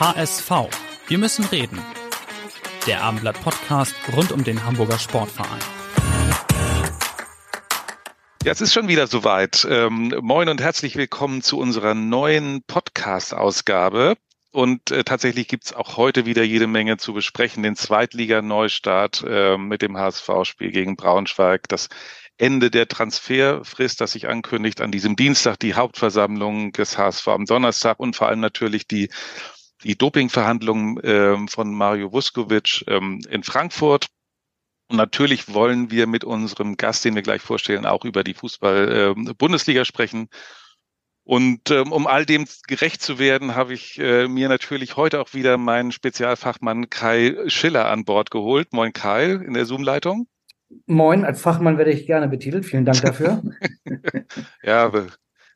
HSV. Wir müssen reden. Der Abendblatt Podcast rund um den Hamburger Sportverein. Ja, es ist schon wieder soweit. Ähm, moin und herzlich willkommen zu unserer neuen Podcast-Ausgabe. Und äh, tatsächlich gibt's auch heute wieder jede Menge zu besprechen. Den Zweitliga-Neustart äh, mit dem HSV-Spiel gegen Braunschweig, das Ende der Transferfrist, das sich ankündigt, an diesem Dienstag die Hauptversammlung des HSV am Donnerstag und vor allem natürlich die die Dopingverhandlungen ähm, von Mario Vuskovic ähm, in Frankfurt. Und natürlich wollen wir mit unserem Gast, den wir gleich vorstellen, auch über die Fußball-Bundesliga ähm, sprechen. Und ähm, um all dem gerecht zu werden, habe ich äh, mir natürlich heute auch wieder meinen Spezialfachmann Kai Schiller an Bord geholt. Moin Kai in der Zoom-Leitung. Moin, als Fachmann werde ich gerne betitelt. Vielen Dank dafür. ja,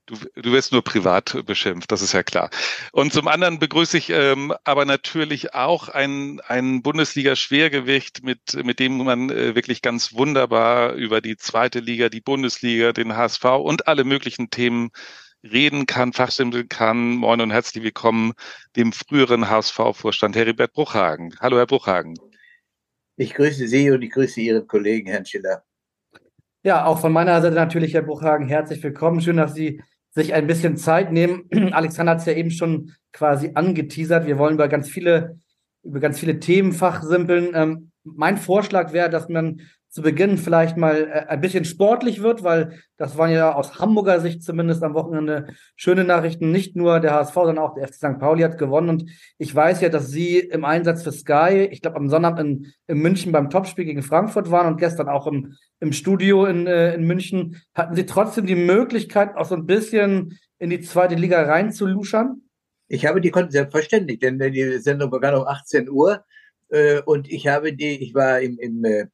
Du, du wirst nur privat beschimpft, das ist ja klar. Und zum anderen begrüße ich ähm, aber natürlich auch ein, ein Bundesliga-Schwergewicht, mit, mit dem man äh, wirklich ganz wunderbar über die zweite Liga, die Bundesliga, den HSV und alle möglichen Themen reden kann, fachsimpeln kann. Moin und herzlich willkommen dem früheren HSV-Vorstand Heribert Bruchhagen. Hallo, Herr Bruchhagen. Ich grüße Sie und ich grüße Ihren Kollegen, Herrn Schiller. Ja, auch von meiner Seite natürlich, Herr Bruchhagen, herzlich willkommen. Schön, dass Sie sich ein bisschen Zeit nehmen. Alexander hat es ja eben schon quasi angeteasert. Wir wollen über ganz viele, über ganz viele Themen fachsimpeln. Ähm, mein Vorschlag wäre, dass man zu Beginn vielleicht mal äh, ein bisschen sportlich wird, weil das waren ja aus Hamburger Sicht zumindest am Wochenende schöne Nachrichten. Nicht nur der HSV, sondern auch der FC St. Pauli hat gewonnen. Und ich weiß ja, dass Sie im Einsatz für Sky, ich glaube am Sonnabend in, in München beim Topspiel gegen Frankfurt waren und gestern auch im, im Studio in, äh, in München. Hatten Sie trotzdem die Möglichkeit, auch so ein bisschen in die zweite Liga reinzuluschern? Ich habe die konnten selbstverständlich, denn die Sendung begann um 18 Uhr äh, und ich habe die, ich war im, im äh,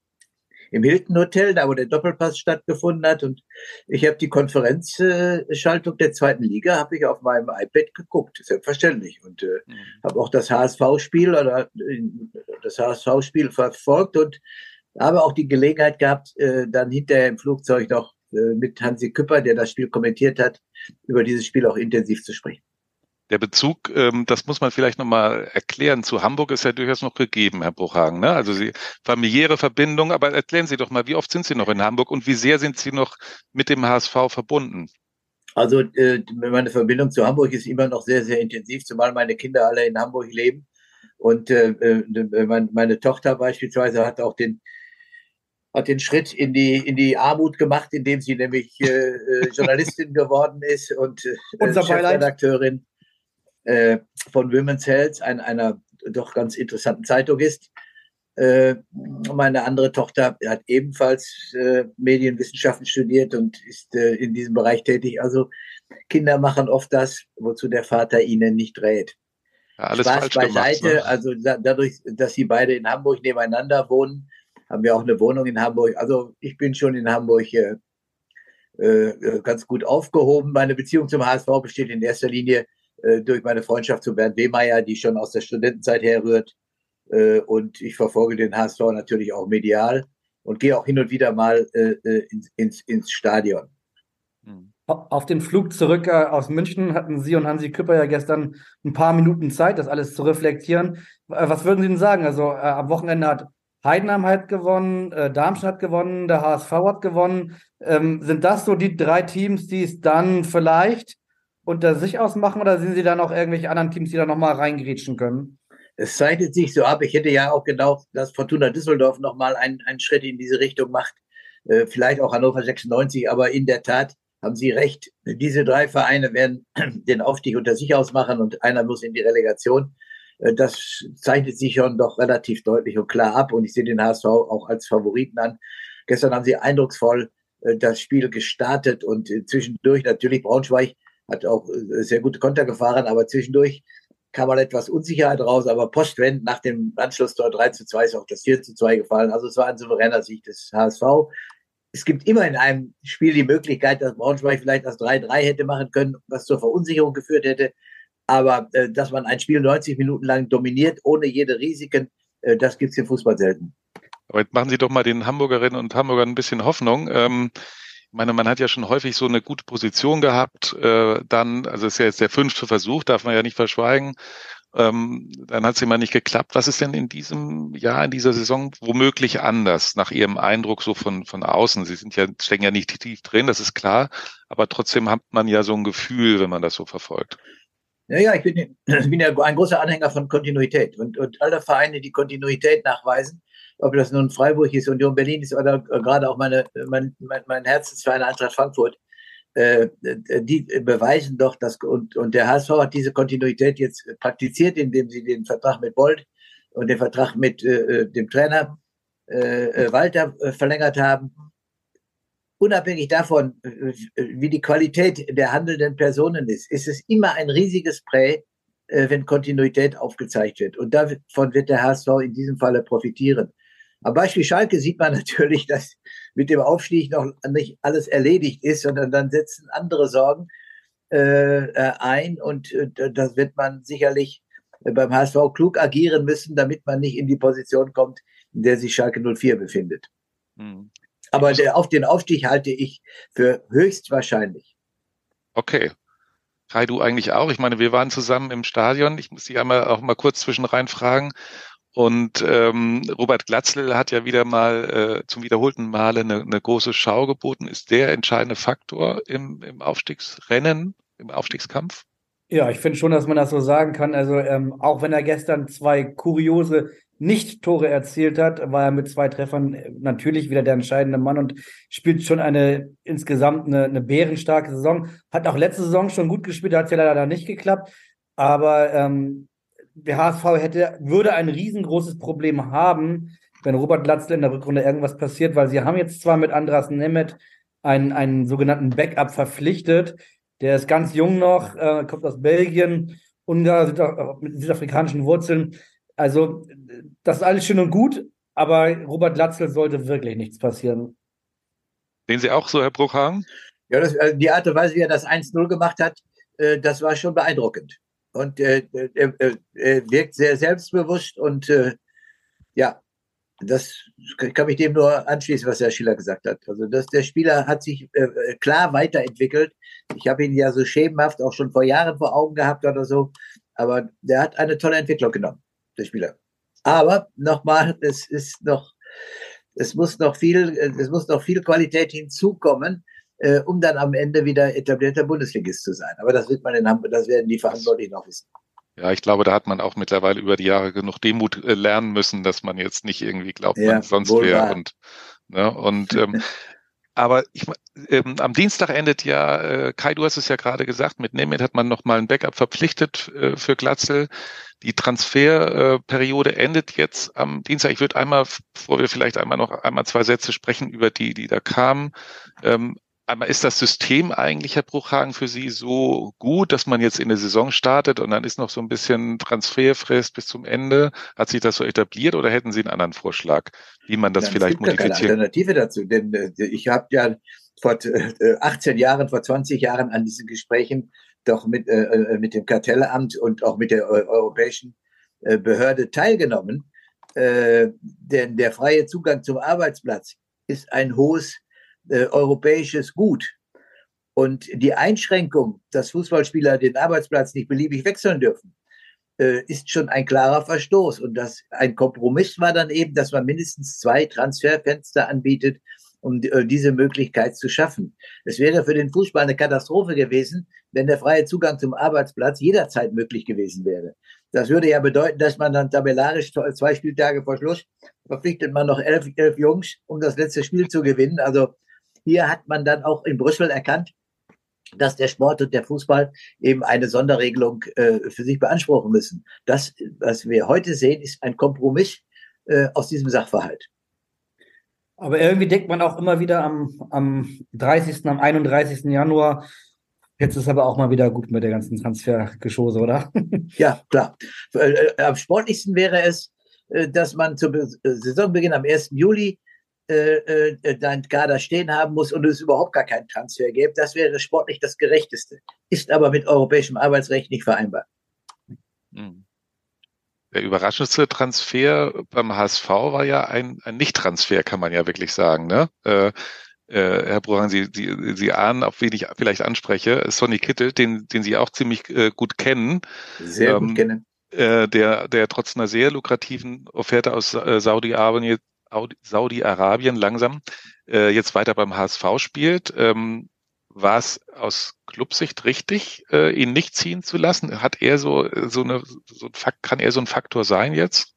im Hilton Hotel, da wo der Doppelpass stattgefunden hat. Und ich habe die Konferenzschaltung der zweiten Liga, habe ich auf meinem iPad geguckt, selbstverständlich. Und äh, mhm. habe auch das HSV-Spiel oder äh, das HSV-Spiel verfolgt und habe auch die Gelegenheit gehabt, äh, dann hinterher im Flugzeug noch äh, mit Hansi Küpper, der das Spiel kommentiert hat, über dieses Spiel auch intensiv zu sprechen. Der Bezug, ähm, das muss man vielleicht nochmal erklären, zu Hamburg ist ja durchaus noch gegeben, Herr Bruchhagen. Ne? Also Sie familiäre Verbindung, aber erklären Sie doch mal, wie oft sind Sie noch in Hamburg und wie sehr sind Sie noch mit dem HSV verbunden? Also äh, meine Verbindung zu Hamburg ist immer noch sehr, sehr intensiv, zumal meine Kinder alle in Hamburg leben. Und äh, äh, meine Tochter beispielsweise hat auch den hat den Schritt in die in die Armut gemacht, indem sie nämlich äh, äh Journalistin geworden ist und äh, Chefredakteurin äh, von Women's Health, ein, einer doch ganz interessanten Zeitung ist. Äh, meine andere Tochter hat ebenfalls äh, Medienwissenschaften studiert und ist äh, in diesem Bereich tätig. Also Kinder machen oft das, wozu der Vater ihnen nicht rät. Ja, alles Spaß beiseite. Gemacht, ne? Also da, dadurch, dass sie beide in Hamburg nebeneinander wohnen, haben wir auch eine Wohnung in Hamburg. Also ich bin schon in Hamburg äh, äh, ganz gut aufgehoben. Meine Beziehung zum HSV besteht in erster Linie äh, durch meine Freundschaft zu Bernd Wehmeier, die schon aus der Studentenzeit herrührt. Äh, und ich verfolge den HSV natürlich auch medial und gehe auch hin und wieder mal äh, äh ins, ins, ins Stadion. Hm. Auf dem Flug zurück äh, aus München hatten Sie und Hansi Küpper ja gestern ein paar Minuten Zeit, das alles zu reflektieren. Was würden Sie denn sagen? Also am Wochenende hat Heidenheim halt gewonnen, Darmstadt hat gewonnen, der HSV hat gewonnen. Ähm, sind das so die drei Teams, die es dann vielleicht unter sich ausmachen oder sind Sie da noch irgendwelche anderen Teams, die da nochmal reingrätschen können? Es zeichnet sich so ab. Ich hätte ja auch gedacht, dass Fortuna Düsseldorf nochmal einen, einen Schritt in diese Richtung macht. Äh, vielleicht auch Hannover 96, aber in der Tat haben Sie recht. Diese drei Vereine werden den Aufstieg unter sich ausmachen und einer muss in die Relegation. Äh, das zeichnet sich schon doch relativ deutlich und klar ab und ich sehe den HSV auch als Favoriten an. Gestern haben Sie eindrucksvoll äh, das Spiel gestartet und zwischendurch natürlich Braunschweig hat auch äh, sehr gute Konter gefahren, aber zwischendurch kam mal etwas Unsicherheit raus, aber postwend nach dem Anschlusstor 3 zu 2 ist auch das 4 zu 2 gefallen. Also es war ein souveräner Sieg des HSV. Es gibt immer in einem Spiel die Möglichkeit, dass Braunschweig vielleicht das 3-3 hätte machen können, was zur Verunsicherung geführt hätte. Aber äh, dass man ein Spiel 90 Minuten lang dominiert, ohne jede Risiken, äh, das gibt es im Fußball selten. Aber jetzt machen Sie doch mal den Hamburgerinnen und Hamburgern ein bisschen Hoffnung. Ähm, ich meine, man hat ja schon häufig so eine gute Position gehabt. Äh, dann, also es ist ja jetzt der fünfte Versuch, darf man ja nicht verschweigen. Ähm, dann hat es immer nicht geklappt. Was ist denn in diesem Jahr, in dieser Saison womöglich anders, nach Ihrem Eindruck so von, von außen? Sie sind ja, stecken ja nicht tief drin, das ist klar, aber trotzdem hat man ja so ein Gefühl, wenn man das so verfolgt. Ja, ja, ich bin, ich bin ja ein großer Anhänger von Kontinuität und, und alle Vereine, die Kontinuität nachweisen, ob das nun Freiburg ist, Union Berlin ist oder gerade auch meine, mein, mein, mein Herzensverein Eintracht Frankfurt, äh, die beweisen doch, dass und, und der HSV hat diese Kontinuität jetzt praktiziert, indem sie den Vertrag mit Bold und den Vertrag mit äh, dem Trainer äh, äh Walter äh, verlängert haben. Unabhängig davon, äh, wie die Qualität der handelnden Personen ist, ist es immer ein riesiges Prä, wenn Kontinuität aufgezeigt wird. Und davon wird der HSV in diesem Falle profitieren. Am Beispiel Schalke sieht man natürlich, dass mit dem Aufstieg noch nicht alles erledigt ist, sondern dann setzen andere Sorgen äh, äh ein und äh, das wird man sicherlich beim HSV klug agieren müssen, damit man nicht in die Position kommt, in der sich Schalke 04 befindet. Hm. Aber der, auf den Aufstieg halte ich für höchstwahrscheinlich. Okay. Kai, du eigentlich auch? Ich meine, wir waren zusammen im Stadion. Ich muss dich einmal auch mal kurz zwischen rein fragen. Und ähm, Robert Glatzl hat ja wieder mal äh, zum wiederholten Male eine, eine große Schau geboten. Ist der entscheidende Faktor im, im Aufstiegsrennen, im Aufstiegskampf? Ja, ich finde schon, dass man das so sagen kann. Also ähm, auch wenn er gestern zwei kuriose Nicht-Tore erzielt hat, war er mit zwei Treffern äh, natürlich wieder der entscheidende Mann und spielt schon eine insgesamt eine, eine bärenstarke Saison. Hat auch letzte Saison schon gut gespielt, hat ja leider nicht geklappt. Aber ähm, der HSV hätte, würde ein riesengroßes Problem haben, wenn Robert Latzl in der Rückrunde irgendwas passiert, weil sie haben jetzt zwar mit Andras Nemeth einen, einen sogenannten Backup verpflichtet, der ist ganz jung noch, äh, kommt aus Belgien, Ungar, mit südafrikanischen Wurzeln. Also, das ist alles schön und gut, aber Robert Latzl sollte wirklich nichts passieren. Sehen Sie auch so, Herr Bruchhagen? Ja, das, äh, die Art und Weise, wie er das 1-0 gemacht hat, äh, das war schon beeindruckend und äh, er, er, wirkt sehr selbstbewusst und äh, ja, das kann mich dem nur anschließen, was Herr Schiller gesagt hat. Also das, der Spieler hat sich äh, klar weiterentwickelt. Ich habe ihn ja so schemenhaft auch schon vor Jahren vor Augen gehabt oder so, aber der hat eine tolle Entwicklung genommen, der Spieler. Aber nochmal, es ist noch, es muss noch viel, es muss noch viel Qualität hinzukommen, äh, um dann am Ende wieder etablierter Bundesligist zu sein. Aber das wird man in Hamburg, das werden die Verantwortlichen auch wissen. Ja, ich glaube, da hat man auch mittlerweile über die Jahre genug Demut äh, lernen müssen, dass man jetzt nicht irgendwie glaubt, ja, man sonst wäre. Und, ne, und ähm, aber ich, ähm, am Dienstag endet ja, äh, Kai, du hast es ja gerade gesagt, mit Nemeth hat man nochmal ein Backup verpflichtet äh, für Glatzel. Die Transferperiode äh, endet jetzt am Dienstag. Ich würde einmal, bevor wir vielleicht einmal noch einmal zwei Sätze sprechen über die, die da kamen, ähm, Einmal ist das System eigentlich, Herr Bruchhagen, für Sie so gut, dass man jetzt in der Saison startet und dann ist noch so ein bisschen Transferfrist bis zum Ende? Hat sich das so etabliert oder hätten Sie einen anderen Vorschlag, wie man das ja, vielleicht modifiziert? Es gibt keine Alternative dazu, denn äh, ich habe ja vor äh, 18 Jahren, vor 20 Jahren an diesen Gesprächen doch mit, äh, äh, mit dem Kartellamt und auch mit der europäischen äh, Behörde teilgenommen. Äh, denn der freie Zugang zum Arbeitsplatz ist ein hohes äh, europäisches Gut. Und die Einschränkung, dass Fußballspieler den Arbeitsplatz nicht beliebig wechseln dürfen, äh, ist schon ein klarer Verstoß. Und das ein Kompromiss war dann eben, dass man mindestens zwei Transferfenster anbietet, um äh, diese Möglichkeit zu schaffen. Es wäre für den Fußball eine Katastrophe gewesen, wenn der freie Zugang zum Arbeitsplatz jederzeit möglich gewesen wäre. Das würde ja bedeuten, dass man dann tabellarisch zwei Spieltage vor Schluss verpflichtet man noch elf, elf Jungs, um das letzte Spiel zu gewinnen. Also hier hat man dann auch in Brüssel erkannt, dass der Sport und der Fußball eben eine Sonderregelung äh, für sich beanspruchen müssen. Das, was wir heute sehen, ist ein Kompromiss äh, aus diesem Sachverhalt. Aber irgendwie denkt man auch immer wieder am, am 30., am 31. Januar, Jetzt ist aber auch mal wieder gut mit der ganzen Transfergeschosse, oder? ja, klar. Äh, äh, am sportlichsten wäre es, äh, dass man zu Saisonbeginn am 1. Juli äh, dein Kader stehen haben muss und es überhaupt gar keinen Transfer gäbe. Das wäre sportlich das Gerechteste. Ist aber mit europäischem Arbeitsrecht nicht vereinbar. Hm. Der überraschendste Transfer beim HSV war ja ein, ein Nicht-Transfer, kann man ja wirklich sagen. Ne? Äh, äh, Herr Bruhan, Sie, Sie, Sie ahnen, auf wen ich vielleicht anspreche, Sonny Kittel, den, den Sie auch ziemlich äh, gut kennen. Sehr ähm, gut kennen. Äh, der, der trotz einer sehr lukrativen Offerte aus äh, Saudi-Arabien Saudi-Arabien langsam äh, jetzt weiter beim HSV spielt. Ähm, war es aus Clubsicht richtig, äh, ihn nicht ziehen zu lassen? Hat er so, so eine, so ein Fakt, kann er so ein Faktor sein jetzt?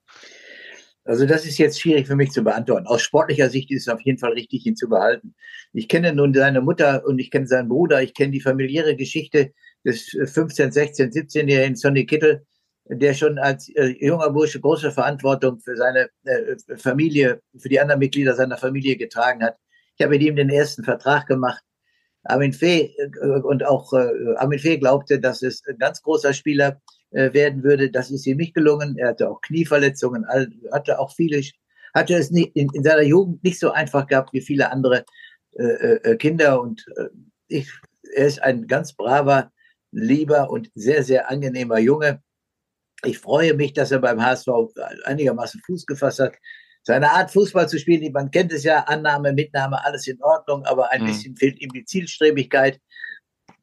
Also das ist jetzt schwierig für mich zu beantworten. Aus sportlicher Sicht ist es auf jeden Fall richtig, ihn zu behalten. Ich kenne nun seine Mutter und ich kenne seinen Bruder. Ich kenne die familiäre Geschichte des 15, 16, 17-jährigen Sonny Kittel, der schon als äh, junger Bursche große Verantwortung für seine äh, Familie, für die anderen Mitglieder seiner Familie getragen hat. Ich habe mit ihm den ersten Vertrag gemacht. Armin Fee äh, und auch äh, Armin Fee glaubte, dass es ein ganz großer Spieler äh, werden würde. Das ist ihm nicht gelungen. Er hatte auch Knieverletzungen, hatte auch viele, hatte es nicht, in, in seiner Jugend nicht so einfach gehabt wie viele andere äh, Kinder. Und ich, er ist ein ganz braver, lieber und sehr, sehr angenehmer Junge. Ich freue mich, dass er beim HSV einigermaßen Fuß gefasst hat. Seine Art, Fußball zu spielen, man kennt es ja, Annahme, Mitnahme, alles in Ordnung, aber ein mhm. bisschen fehlt ihm die Zielstrebigkeit.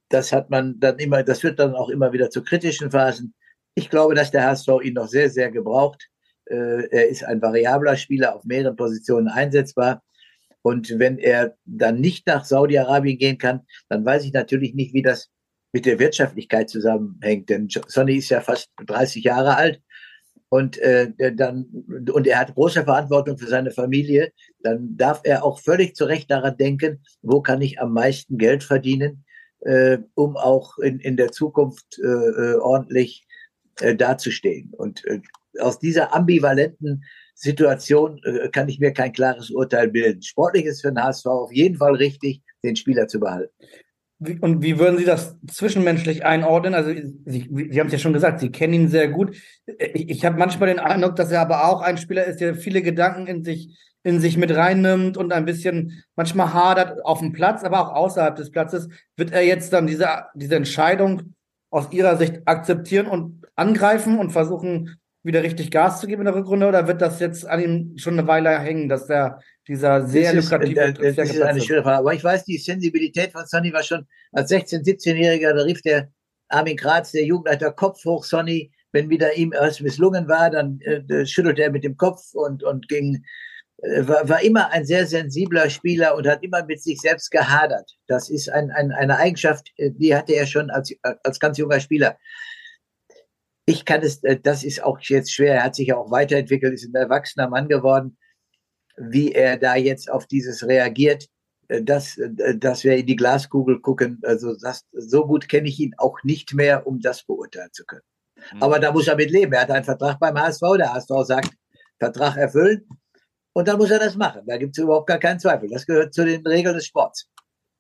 Das hat man dann immer, das führt dann auch immer wieder zu kritischen Phasen. Ich glaube, dass der HSV ihn noch sehr, sehr gebraucht. Äh, er ist ein variabler Spieler, auf mehreren Positionen einsetzbar. Und wenn er dann nicht nach Saudi-Arabien gehen kann, dann weiß ich natürlich nicht, wie das mit der Wirtschaftlichkeit zusammenhängt. Denn Sonny ist ja fast 30 Jahre alt und äh, dann und er hat große Verantwortung für seine Familie. Dann darf er auch völlig zu Recht daran denken, wo kann ich am meisten Geld verdienen, äh, um auch in, in der Zukunft äh, äh ordentlich äh, dazustehen. Und äh, aus dieser ambivalenten Situation äh, kann ich mir kein klares Urteil bilden. Sportlich ist für den HSV auf jeden Fall richtig, den Spieler zu behalten. Und wie würden Sie das zwischenmenschlich einordnen? Also Sie, Sie haben es ja schon gesagt, Sie kennen ihn sehr gut. Ich, ich habe manchmal den Eindruck, dass er aber auch ein Spieler ist, der viele Gedanken in sich in sich mit reinnimmt und ein bisschen manchmal hadert auf dem Platz, aber auch außerhalb des Platzes. Wird er jetzt dann diese, diese Entscheidung aus Ihrer Sicht akzeptieren und angreifen und versuchen, wieder richtig Gas zu geben in der Rückrunde oder wird das jetzt an ihm schon eine Weile hängen, dass der dieser sehr das lukrative ist, äh, das ist eine schöne Frage. Aber ich weiß, die Sensibilität von Sonny war schon als 16-, 17-Jähriger, da rief der Armin Graz, der Jugendleiter, Kopf hoch, Sonny. Wenn wieder ihm erst misslungen war, dann äh, schüttelte er mit dem Kopf und, und ging äh, war, war immer ein sehr sensibler Spieler und hat immer mit sich selbst gehadert. Das ist ein, ein, eine Eigenschaft, äh, die hatte er schon als, als ganz junger Spieler. Ich kann es, äh, das ist auch jetzt schwer. Er hat sich ja auch weiterentwickelt, ist ein erwachsener Mann geworden. Wie er da jetzt auf dieses reagiert, das, dass wir in die Glaskugel gucken. Also das, so gut kenne ich ihn auch nicht mehr, um das beurteilen zu können. Mhm. Aber da muss er mit leben. Er hat einen Vertrag beim HSV. Der HSV sagt, Vertrag erfüllen. Und dann muss er das machen. Da gibt es überhaupt gar keinen Zweifel. Das gehört zu den Regeln des Sports.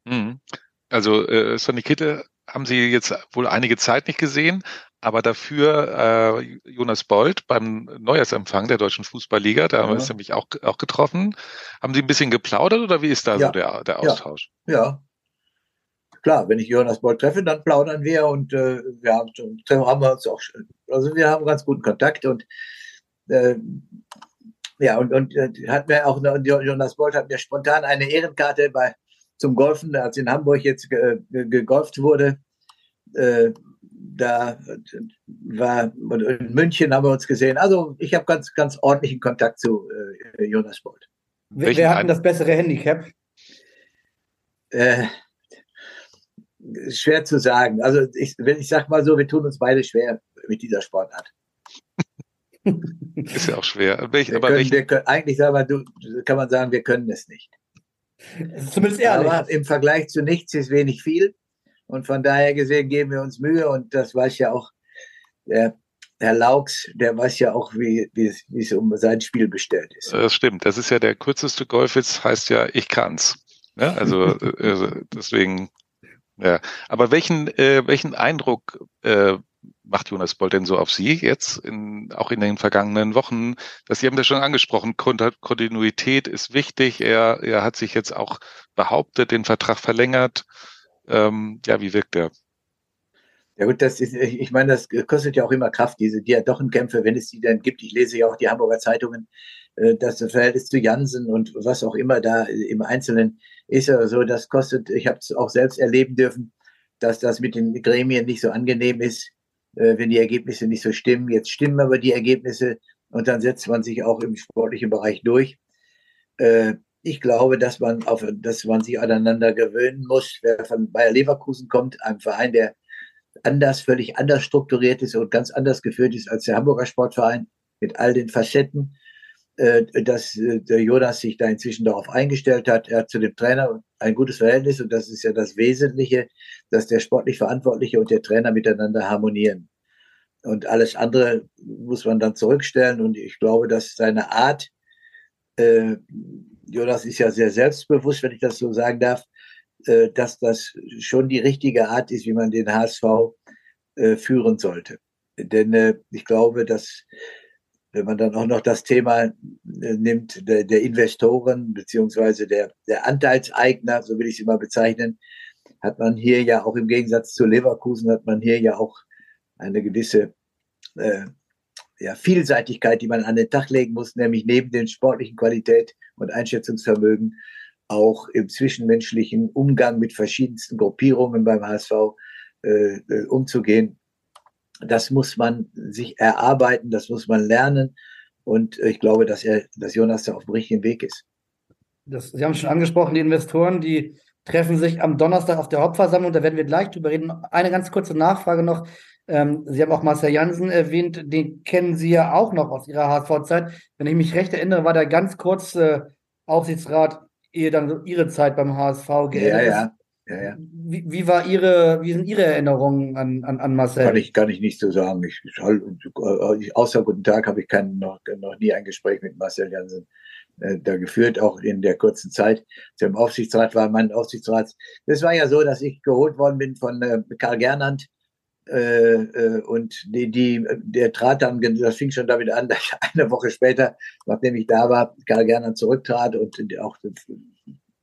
Mhm. Also äh, Sonny Kittel haben Sie jetzt wohl einige Zeit nicht gesehen, aber dafür äh, Jonas Bold beim Neujahrsempfang der Deutschen Fußballliga, da haben wir es nämlich auch, auch getroffen. Haben Sie ein bisschen geplaudert oder wie ist da ja. so der, der Austausch? Ja. ja. Klar, wenn ich Jonas Bold treffe, dann plaudern wir und äh, wir haben, haben wir uns auch, also wir haben ganz guten Kontakt und äh, ja, und, und äh, hat mir auch, Jonas Bolt hat mir spontan eine Ehrenkarte bei, zum Golfen, als in Hamburg jetzt ge, gegolft wurde. Äh, da war, in München haben wir uns gesehen. Also ich habe ganz, ganz ordentlichen Kontakt zu äh, Jonas Bolt. Wer, wer hat denn das bessere Handicap? Äh, schwer zu sagen. Also ich, wenn ich sag mal so, wir tun uns beide schwer mit dieser Sportart. Ist ja auch schwer. Welch, aber können, welch... können, eigentlich sagen du, kann man sagen, wir können es nicht. Zumindest ehrlich. Aber im Vergleich zu nichts ist wenig viel. Und von daher gesehen geben wir uns Mühe. Und das weiß ja auch der Herr Laux, der weiß ja auch, wie, wie, wie es um sein Spiel bestellt ist. Das stimmt. Das ist ja der kürzeste Golfwitz, heißt ja, ich kann's. Ja, also, also deswegen Ja, aber welchen, äh, welchen Eindruck äh, macht Jonas Boll denn so auf Sie jetzt, in, auch in den vergangenen Wochen? Das, Sie haben das schon angesprochen, Kontinuität ist wichtig. Er, er hat sich jetzt auch behauptet, den Vertrag verlängert. Ähm, ja, wie wirkt er? Ja gut, das ist, ich meine, das kostet ja auch immer Kraft, diese Diadochenkämpfe, wenn es die dann gibt. Ich lese ja auch die Hamburger Zeitungen, äh, das Verhältnis zu Jansen und was auch immer da im Einzelnen ist ja so, das kostet, ich habe es auch selbst erleben dürfen, dass das mit den Gremien nicht so angenehm ist, äh, wenn die Ergebnisse nicht so stimmen. Jetzt stimmen aber die Ergebnisse und dann setzt man sich auch im sportlichen Bereich durch. Ich glaube, dass man auf, dass man sich aneinander gewöhnen muss. Wer von Bayer Leverkusen kommt, einem Verein, der anders, völlig anders strukturiert ist und ganz anders geführt ist als der Hamburger Sportverein mit all den Facetten, äh, dass äh, der Jonas sich da inzwischen darauf eingestellt hat. Er hat zu dem Trainer ein gutes Verhältnis und das ist ja das Wesentliche, dass der sportlich Verantwortliche und der Trainer miteinander harmonieren. Und alles andere muss man dann zurückstellen und ich glaube, dass seine Art, äh, Jonas ist ja sehr selbstbewusst, wenn ich das so sagen darf, äh, dass das schon die richtige Art ist, wie man den HSV äh, führen sollte. Denn äh, ich glaube, dass wenn man dann auch noch das Thema äh, nimmt der, der Investoren beziehungsweise der, der Anteilseigner, so will ich sie mal bezeichnen, hat man hier ja auch im Gegensatz zu Leverkusen hat man hier ja auch eine gewisse äh, ja, Vielseitigkeit, die man an den Tag legen muss, nämlich neben den sportlichen Qualität und Einschätzungsvermögen auch im zwischenmenschlichen Umgang mit verschiedensten Gruppierungen beim HSV äh, äh, umzugehen. Das muss man sich erarbeiten, das muss man lernen. Und ich glaube, dass er, dass Jonas da auf dem richtigen Weg ist. Das, Sie haben schon angesprochen, die Investoren, die treffen sich am Donnerstag auf der Hauptversammlung. Da werden wir gleich drüber reden. Eine ganz kurze Nachfrage noch. Ähm, Sie haben auch Marcel Jansen erwähnt. Den kennen Sie ja auch noch aus Ihrer HSV-Zeit. Wenn ich mich recht erinnere, war der ganz kurz äh, Aufsichtsrat ihr dann ihre Zeit beim HSV geendet ja, ja. Ja, ja. Wie, wie, war Ihre, wie sind Ihre Erinnerungen an, an, an Marcel? Kann ich, kann ich nicht so sagen. Ich, ich, außer guten Tag habe ich kein, noch, noch nie ein Gespräch mit Marcel Jansen äh, da geführt, auch in der kurzen Zeit. Zu dem Aufsichtsrat war mein Aufsichtsrat. Das war ja so, dass ich geholt worden bin von äh, Karl Gernand. Äh, äh, und die, die, der trat dann, das fing schon damit an, dass eine Woche später, nachdem ich da war, Karl Gernand zurücktrat und auch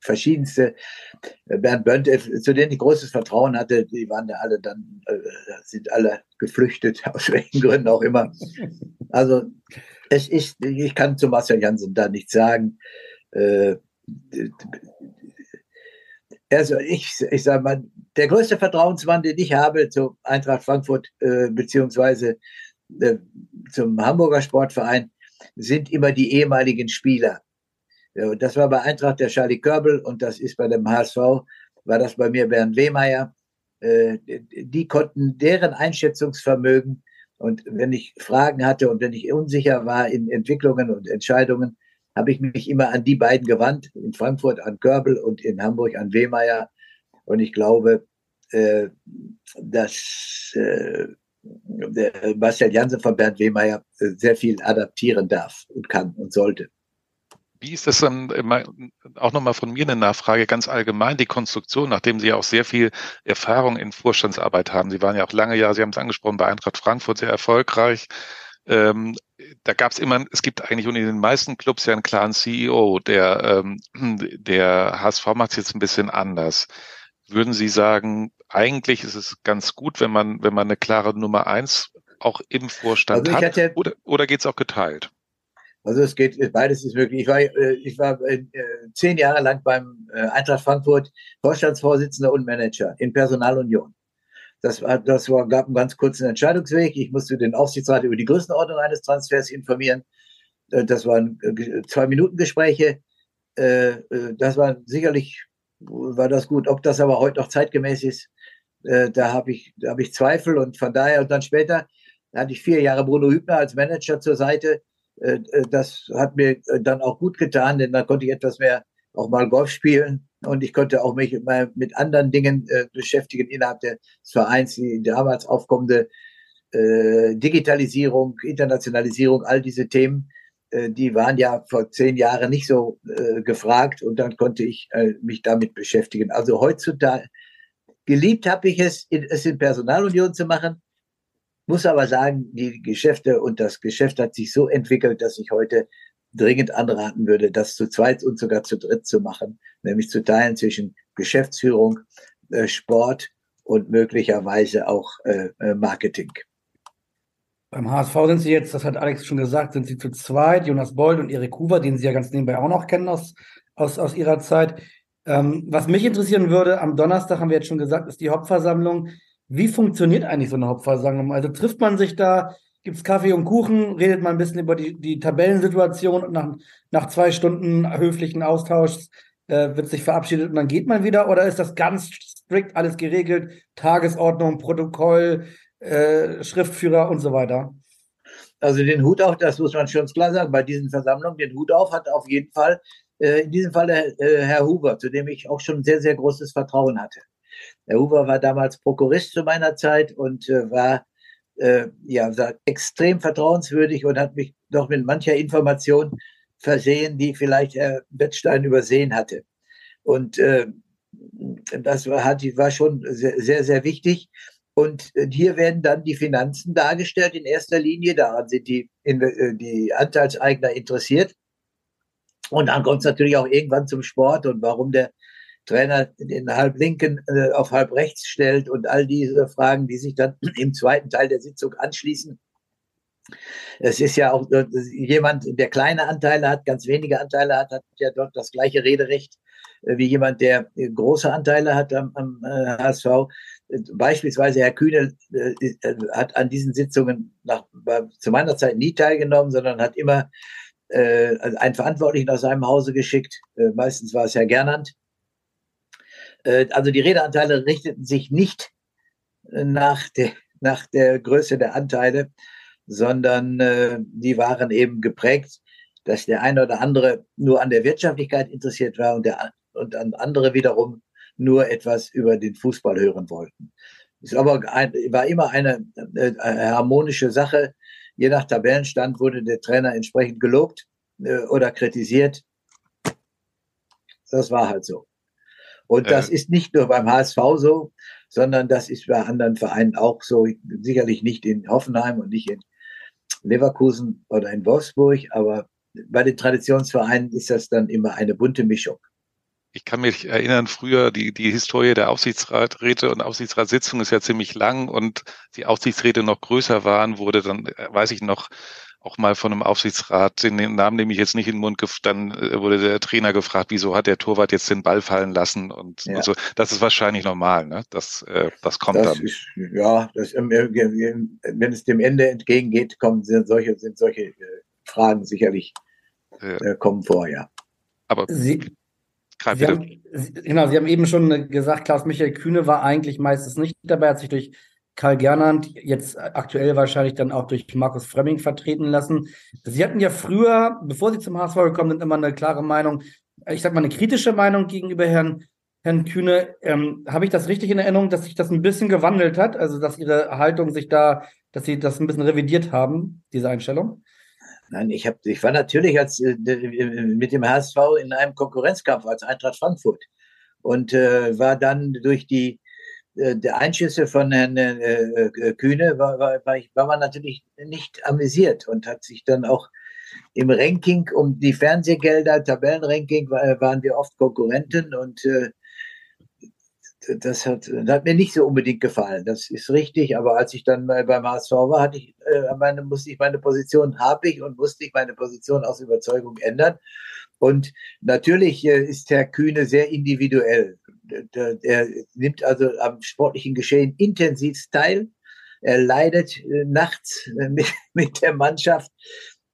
verschiedenste äh, Bernd Bönt, zu denen ich großes Vertrauen hatte, die waren da alle dann, sind alle geflüchtet, aus welchen Gründen auch immer. Also es ist, ich kann zu Marcel Janssen da nichts sagen. Also ich, ich sage mal, der größte Vertrauensmann, den ich habe zu Eintracht Frankfurt äh, beziehungsweise äh, zum Hamburger Sportverein, sind immer die ehemaligen Spieler. Das war bei Eintracht der Charlie Körbel und das ist bei dem HSV, war das bei mir Bernd Wehmeier. Äh, die konnten deren Einschätzungsvermögen und wenn ich Fragen hatte und wenn ich unsicher war in Entwicklungen und Entscheidungen, habe ich mich immer an die beiden gewandt, in Frankfurt an Körbel und in Hamburg an Wehmeier. Und ich glaube, äh, dass äh, der Marcel Jansen von Bernd Wehmeier sehr viel adaptieren darf und kann und sollte. Wie ist das dann auch nochmal von mir eine Nachfrage ganz allgemein, die Konstruktion, nachdem Sie ja auch sehr viel Erfahrung in Vorstandsarbeit haben. Sie waren ja auch lange Jahre, Sie haben es angesprochen, bei Eintracht Frankfurt sehr erfolgreich. Ähm, da gab es immer, es gibt eigentlich in den meisten Clubs ja einen klaren CEO, der, ähm, der HSV macht es jetzt ein bisschen anders. Würden Sie sagen, eigentlich ist es ganz gut, wenn man, wenn man eine klare Nummer eins auch im Vorstand also hat, oder, oder geht es auch geteilt? Also es geht, beides ist möglich. Ich war, äh, ich war äh, zehn Jahre lang beim äh, Eintracht Frankfurt Vorstandsvorsitzender und Manager in Personalunion. Das, war, das war, gab einen ganz kurzen Entscheidungsweg. Ich musste den Aufsichtsrat über die Größenordnung eines Transfers informieren. Das waren zwei Minuten Gespräche. Das war sicherlich, war das gut. Ob das aber heute noch zeitgemäß ist, da habe ich, da habe ich Zweifel und von daher und dann später hatte ich vier Jahre Bruno Hübner als Manager zur Seite äh, äh, das hat mir äh, dann auch gut getan, denn da konnte ich etwas mehr auch mal Golf spielen und ich konnte auch mich mal mit anderen Dingen beschäftigen innerhalb des Vereins, die damals aufkommende Digitalisierung, Internationalisierung, all diese Themen, die waren ja vor zehn Jahren nicht so gefragt und dann konnte ich mich damit beschäftigen. Also heutzutage geliebt habe ich es, es in Personalunion zu machen. Muss aber sagen, die Geschäfte und das Geschäft hat sich so entwickelt, dass ich heute dringend anraten würde, das zu zweit und sogar zu dritt zu machen, nämlich zu teilen zwischen Geschäftsführung, äh, Sport und möglicherweise auch äh, äh Marketing. Beim HSV sind Sie jetzt, das hat Alex schon gesagt, sind Sie zu zweit, Jonas Bold und Erik Huber, den Sie ja ganz nebenbei auch noch kennen aus, aus, aus Ihrer Zeit. Ähm, was mich interessieren würde, am Donnerstag haben wir jetzt schon gesagt, ist die Hauptversammlung. Wie funktioniert eigentlich so eine Hauptversammlung? Also trifft man sich da, gibt es Kaffee und Kuchen, redet man ein bisschen über die, die Tabellensituation und nach, nach zwei Stunden höflichen Austauschs äh, wird sich verabschiedet und dann geht man wieder? Oder ist das ganz strikt alles geregelt? Tagesordnung, Protokoll, äh, Schriftführer und so weiter? Also den Hut auf, das muss man schon klar sagen, bei diesen Versammlungen, den Hut auf hat auf jeden Fall äh, in diesem Fall äh, Herr Huber, zu dem ich auch schon sehr, sehr großes Vertrauen hatte. Herr Huber war damals Prokurist zu meiner Zeit und äh, war äh, ja extrem vertrauenswürdig und hat mich doch mit mancher Information versehen, die vielleicht Herr Bettstein übersehen hatte. Und äh, das war, hat, war schon sehr, sehr, sehr wichtig. Und äh, hier werden dann die Finanzen dargestellt in erster Linie. Daran sind die, die Anteilseigner interessiert. Und dann kommt es natürlich auch irgendwann zum Sport und warum der Trainer den halb linken äh, auf halb rechts stellt und all diese Fragen, die sich dann im zweiten Teil der Sitzung anschließen. Es ist ja auch äh, jemand, der kleine Anteile hat, ganz wenige Anteile hat, hat ja dort das gleiche Rederecht äh, wie jemand, der äh, große Anteile hat am, am äh, HSV. Beispielsweise Herr Kühne äh, hat an diesen Sitzungen nach, zu meiner Zeit nie teilgenommen, sondern hat immer äh, einen Verantwortlichen aus seinem Hause geschickt. Äh, meistens war es Herr Gernand. Äh, also die Redeanteile richteten sich nicht äh, nach, der, nach der Größe der Anteile, sondern äh, die waren eben geprägt, dass der eine oder andere nur an der Wirtschaftlichkeit interessiert war und, der, und andere wiederum nur etwas über den Fußball hören wollten. Es war immer eine, eine äh, harmonische Sache Je nach Tabellenstand wurde der Trainer entsprechend gelobt äh, oder kritisiert. Das war halt so. Und das ist nicht nur beim HSV so, sondern das ist bei anderen Vereinen auch so. Sicherlich nicht in Hoffenheim und nicht in Leverkusen oder in Wolfsburg, aber bei den Traditionsvereinen ist das dann immer eine bunte Mischung ich kann mich erinnern, früher die, die Historie der Aufsichtsräte und Aufsichtsratssitzung ist ja ziemlich lang und die Aufsichtsräte noch größer waren, wurde dann, äh, weiß ich noch, auch mal von einem Aufsichtsrat, den Namen nehme ich jetzt nicht in den Mund, dann äh, wurde der Trainer gefragt, wieso hat der Torwart jetzt den Ball fallen lassen und, ja. und so. Das ist wahrscheinlich normal, ne? Das, äh, das kommt das dann. Ist, ja, das, wenn es dem Ende entgegengeht, kommen sind solche, sind solche Fragen sicherlich äh, kommen vor, ja. Aber Sie, Sie haben, genau, Sie haben eben schon gesagt, Klaus-Michael Kühne war eigentlich meistens nicht dabei, hat sich durch Karl Gernand, jetzt aktuell wahrscheinlich dann auch durch Markus Fremming vertreten lassen. Sie hatten ja früher, bevor Sie zum HSV gekommen sind, immer eine klare Meinung, ich sag mal eine kritische Meinung gegenüber Herrn, Herrn Kühne. Ähm, Habe ich das richtig in Erinnerung, dass sich das ein bisschen gewandelt hat? Also, dass Ihre Haltung sich da, dass Sie das ein bisschen revidiert haben, diese Einstellung? Nein, ich, hab, ich war natürlich als, äh, mit dem HSV in einem Konkurrenzkampf als Eintracht Frankfurt und äh, war dann durch die äh, der Einschüsse von Herrn äh, äh, Kühne war, war, war, ich, war man natürlich nicht amüsiert und hat sich dann auch im Ranking um die Fernsehgelder, Tabellenranking, war, waren wir oft Konkurrenten und äh, das hat, das hat mir nicht so unbedingt gefallen. Das ist richtig. Aber als ich dann mal beim HSV war, hatte ich, äh, meine, musste ich meine Position, habe ich und musste ich meine Position aus Überzeugung ändern. Und natürlich äh, ist Herr Kühne sehr individuell. Er nimmt also am sportlichen Geschehen intensiv teil. Er leidet äh, nachts äh, mit, mit der Mannschaft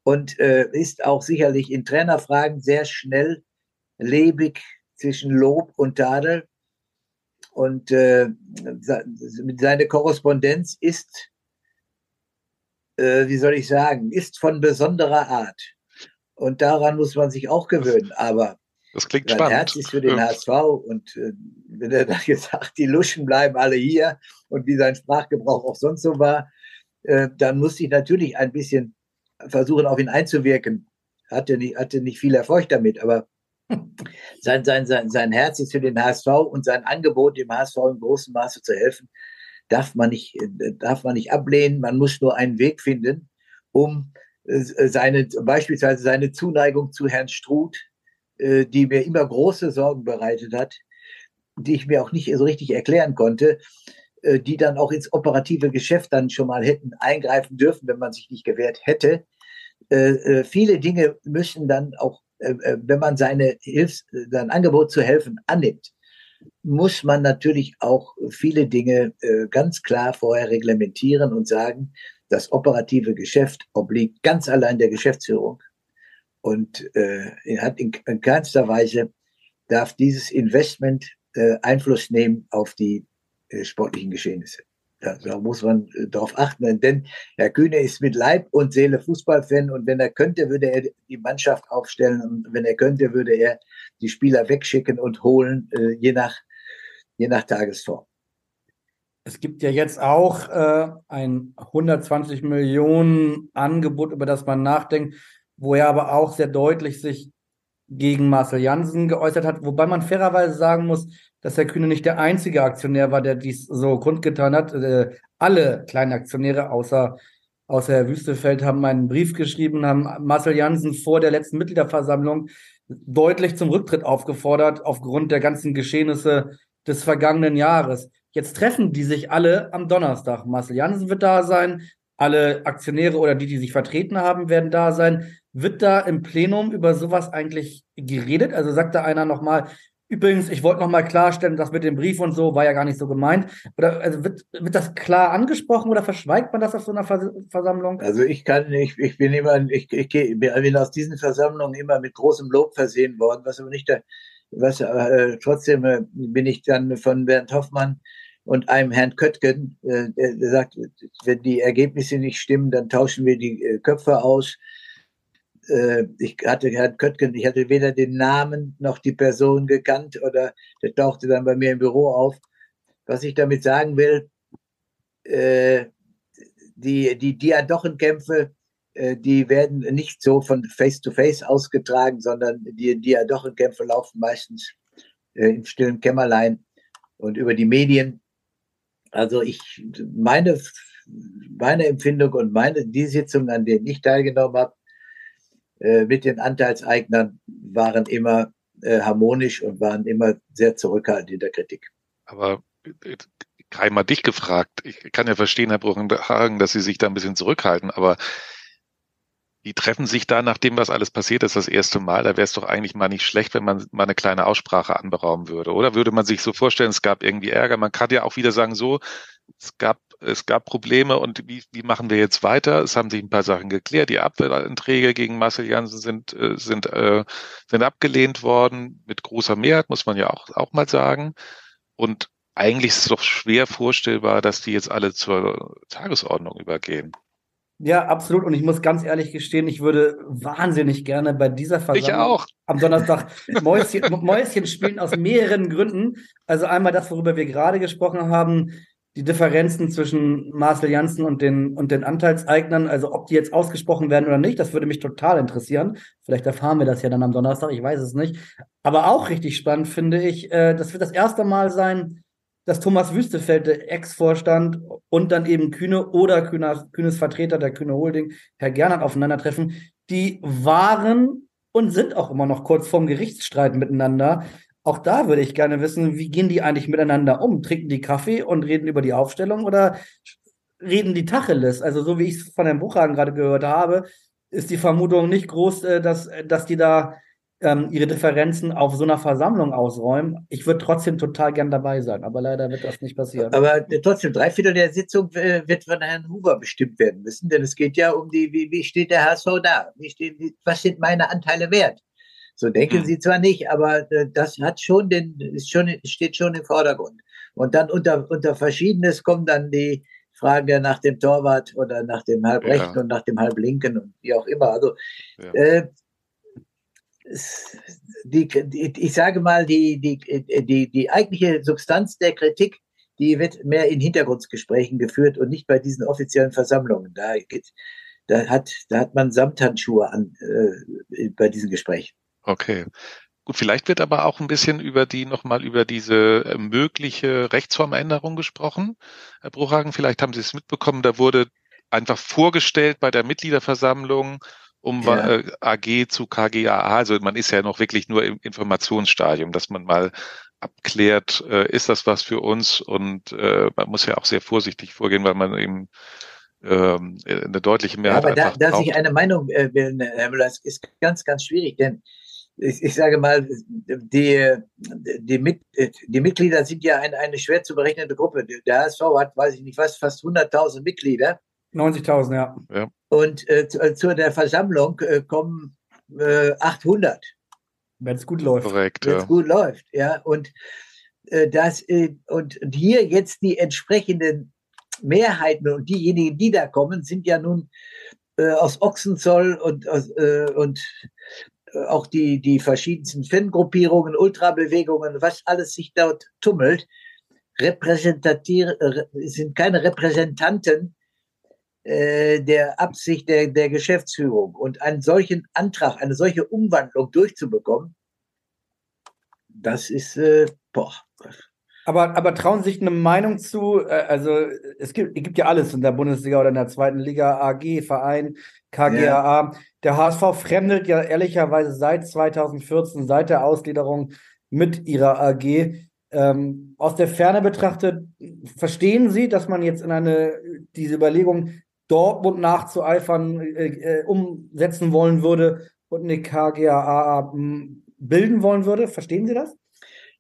und äh, ist auch sicherlich in Trainerfragen sehr schnell lebig zwischen Lob und Tadel und äh, seine Korrespondenz ist, äh, wie soll ich sagen, ist von besonderer Art. Und daran muss man sich auch gewöhnen. Aber das klingt sein spannend. Herz ist für den ja. HSV. Und äh, wenn er dann gesagt, die Luschen bleiben alle hier und wie sein Sprachgebrauch auch sonst so war, äh, dann musste ich natürlich ein bisschen versuchen, auf ihn einzuwirken. Hatte nicht, hatte nicht viel Erfolg damit, aber sein, sein, sein, sein Herz ist für den HSV und sein Angebot, dem HSV im großen Maße zu helfen, darf man nicht, darf man nicht ablehnen. Man muss nur einen Weg finden, um äh, seine, beispielsweise seine Zuneigung zu Herrn Struth, äh, die mir immer große Sorgen bereitet hat, die ich mir auch nicht so richtig erklären konnte, äh, die dann auch ins operative Geschäft dann schon mal hätten eingreifen dürfen, wenn man sich nicht gewehrt hätte. Viele Dinge müssen dann auch, wenn man seine Hilfs-, sein Angebot zu helfen annimmt, muss man natürlich auch viele Dinge ganz klar vorher reglementieren und sagen, das operative Geschäft obliegt ganz allein der Geschäftsführung und äh, hat in, in keinster Weise darf dieses Investment äh, Einfluss nehmen auf die äh, sportlichen Geschehnisse. Da, da muss man äh, darauf achten, denn Herr Kühne ist mit Leib und Seele Fußballfan und wenn er könnte, würde er die Mannschaft aufstellen und wenn er könnte, würde er die Spieler wegschicken und holen, äh, je nach je nach Tagesform. Es gibt ja jetzt auch äh, ein 120 Millionen Angebot, über das man nachdenkt, wo er aber auch sehr deutlich sich gegen Marcel Janssen geäußert hat, wobei man fairerweise sagen muss, dass Herr Kühne nicht der einzige Aktionär war, der dies so kundgetan hat. Äh, alle kleinen Aktionäre außer, außer Herr Wüstefeld haben einen Brief geschrieben, haben Marcel Janssen vor der letzten Mitgliederversammlung deutlich zum Rücktritt aufgefordert, aufgrund der ganzen Geschehnisse des vergangenen Jahres. Jetzt treffen die sich alle am Donnerstag. Marcel Jansen wird da sein, alle Aktionäre oder die, die sich vertreten haben, werden da sein. Wird da im Plenum über sowas eigentlich geredet? Also sagt da einer nochmal, übrigens, ich wollte nochmal klarstellen, das mit dem Brief und so war ja gar nicht so gemeint. Oder also wird, wird das klar angesprochen oder verschweigt man das auf so einer Vers Versammlung? Also ich kann, ich, ich bin immer, ich, ich, bin aus diesen Versammlungen immer mit großem Lob versehen worden, was aber nicht der, was äh, trotzdem äh, bin ich dann von Bernd Hoffmann und einem Herrn Köttgen, äh, der, der sagt, wenn die Ergebnisse nicht stimmen, dann tauschen wir die äh, Köpfe aus. Äh, ich hatte Herrn Köttgen, ich hatte weder den Namen noch die Person gekannt oder der tauchte dann bei mir im Büro auf. Was ich damit sagen will, äh, die, die Diadochenkämpfe, äh, die werden nicht so von Face to Face ausgetragen, sondern die Diadochenkämpfe laufen meistens äh, im stillen Kämmerlein und über die Medien. Also ich, meine, meine Empfindung und meine, die Sitzungen, an denen ich teilgenommen habe, mit den Anteilseignern waren immer äh, harmonisch und waren immer sehr zurückhaltend in der Kritik. Aber äh, Kai mal dich gefragt. Ich kann ja verstehen, Herr Bruchenhagen, dass Sie sich da ein bisschen zurückhalten, aber die treffen sich da, nachdem was alles passiert ist, das erste Mal. Da wäre es doch eigentlich mal nicht schlecht, wenn man mal eine kleine Aussprache anberaumen würde. Oder würde man sich so vorstellen, es gab irgendwie Ärger? Man kann ja auch wieder sagen, so, es gab, es gab Probleme und wie, wie machen wir jetzt weiter? Es haben sich ein paar Sachen geklärt. Die Abwehranträge gegen Marcel Janssen sind, äh, sind, äh, sind abgelehnt worden. Mit großer Mehrheit, muss man ja auch, auch mal sagen. Und eigentlich ist es doch schwer vorstellbar, dass die jetzt alle zur Tagesordnung übergehen. Ja, absolut. Und ich muss ganz ehrlich gestehen, ich würde wahnsinnig gerne bei dieser Versammlung am Donnerstag Mäuschen, Mäuschen spielen aus mehreren Gründen. Also einmal das, worüber wir gerade gesprochen haben, die Differenzen zwischen Marcel Janssen und den, und den Anteilseignern, also ob die jetzt ausgesprochen werden oder nicht, das würde mich total interessieren. Vielleicht erfahren wir das ja dann am Donnerstag, ich weiß es nicht. Aber auch richtig spannend finde ich, äh, das wird das erste Mal sein, dass Thomas Wüstefeld, der Ex-Vorstand und dann eben Kühne oder Kühne, Kühnes Vertreter der Kühne Holding, Herr Gernert, aufeinandertreffen, die waren und sind auch immer noch kurz vorm Gerichtsstreit miteinander. Auch da würde ich gerne wissen, wie gehen die eigentlich miteinander um? Trinken die Kaffee und reden über die Aufstellung oder reden die Tacheles? Also so wie ich es von Herrn Buchhagen gerade gehört habe, ist die Vermutung nicht groß, äh, dass, dass die da ähm, ihre Differenzen auf so einer Versammlung ausräumen. Ich würde trotzdem total gern dabei sein, aber leider wird das nicht passieren. Aber äh, trotzdem, drei Viertel der Sitzung äh, wird von Herrn Huber bestimmt werden müssen, denn es geht ja um die, wie, wie steht der HSV da? Wie steht, was sind meine Anteile wert? So denken mhm. Sie zwar nicht, aber äh, das hat schon den, ist schon, steht schon im Vordergrund. Und dann unter, unter Verschiedenes kommen dann die Fragen nach dem Torwart oder nach dem Halbrechten ja. und nach dem Halblinken und wie auch immer. Also ja. äh, die, die, ich sage mal, die, die, die, die eigentliche Substanz der Kritik, die wird mehr in Hintergrundgesprächen geführt und nicht bei diesen offiziellen Versammlungen. Da, geht, da, hat, da hat man Samthandschuhe an äh, bei diesen Gesprächen. Okay. Gut, vielleicht wird aber auch ein bisschen über die nochmal über diese äh, mögliche Rechtsformänderung gesprochen. Herr Bruchhagen, vielleicht haben Sie es mitbekommen, da wurde einfach vorgestellt bei der Mitgliederversammlung um ja. Äh, AG zu KGAA. Also man ist ja noch wirklich nur im Informationsstadium, dass man mal abklärt, äh, ist das was für uns? Und man muss ja auch sehr vorsichtig vorgehen, weil man eben ähm, eine deutliche Mehrheit. Ja, aber da, da sich eine Meinung bilden, Herr Müller, ist ganz, ganz schwierig, denn ich, ich sage mal, die, die, Mit, die Mitglieder sind ja eine, eine schwer zu berechnende Gruppe. Der HSV hat, weiß ich nicht was, fast 100.000 Mitglieder. 90.000, ja. ja. Und äh, zu, äh, zu, der Versammlung äh, kommen äh, 800. Wenn es gut läuft. Korrekt, Wenn es ja. gut läuft, ja. Und, äh, das, äh, und hier jetzt die entsprechenden Mehrheiten und diejenigen, die da kommen, sind ja nun äh, aus Ochsenzoll und, aus, äh, und auch die, die verschiedensten Fangruppierungen, Ultrabewegungen, was alles sich dort tummelt, äh, sind keine Repräsentanten äh, der Absicht der, der Geschäftsführung. Und einen solchen Antrag, eine solche Umwandlung durchzubekommen, das ist, äh, boah, aber, aber trauen sich eine Meinung zu, äh, also es gibt, es gibt ja alles in der Bundesliga oder in der zweiten Liga, AG, Verein, KGAA. Ja. Der HSV fremdelt ja ehrlicherweise seit 2014, seit der Ausgliederung mit ihrer AG. Ähm, aus der Ferne betrachtet, verstehen Sie, dass man jetzt in eine, diese Überlegung, Dortmund nachzueifern, äh, äh, umsetzen wollen würde und eine KGAA bilden wollen würde? Verstehen Sie das?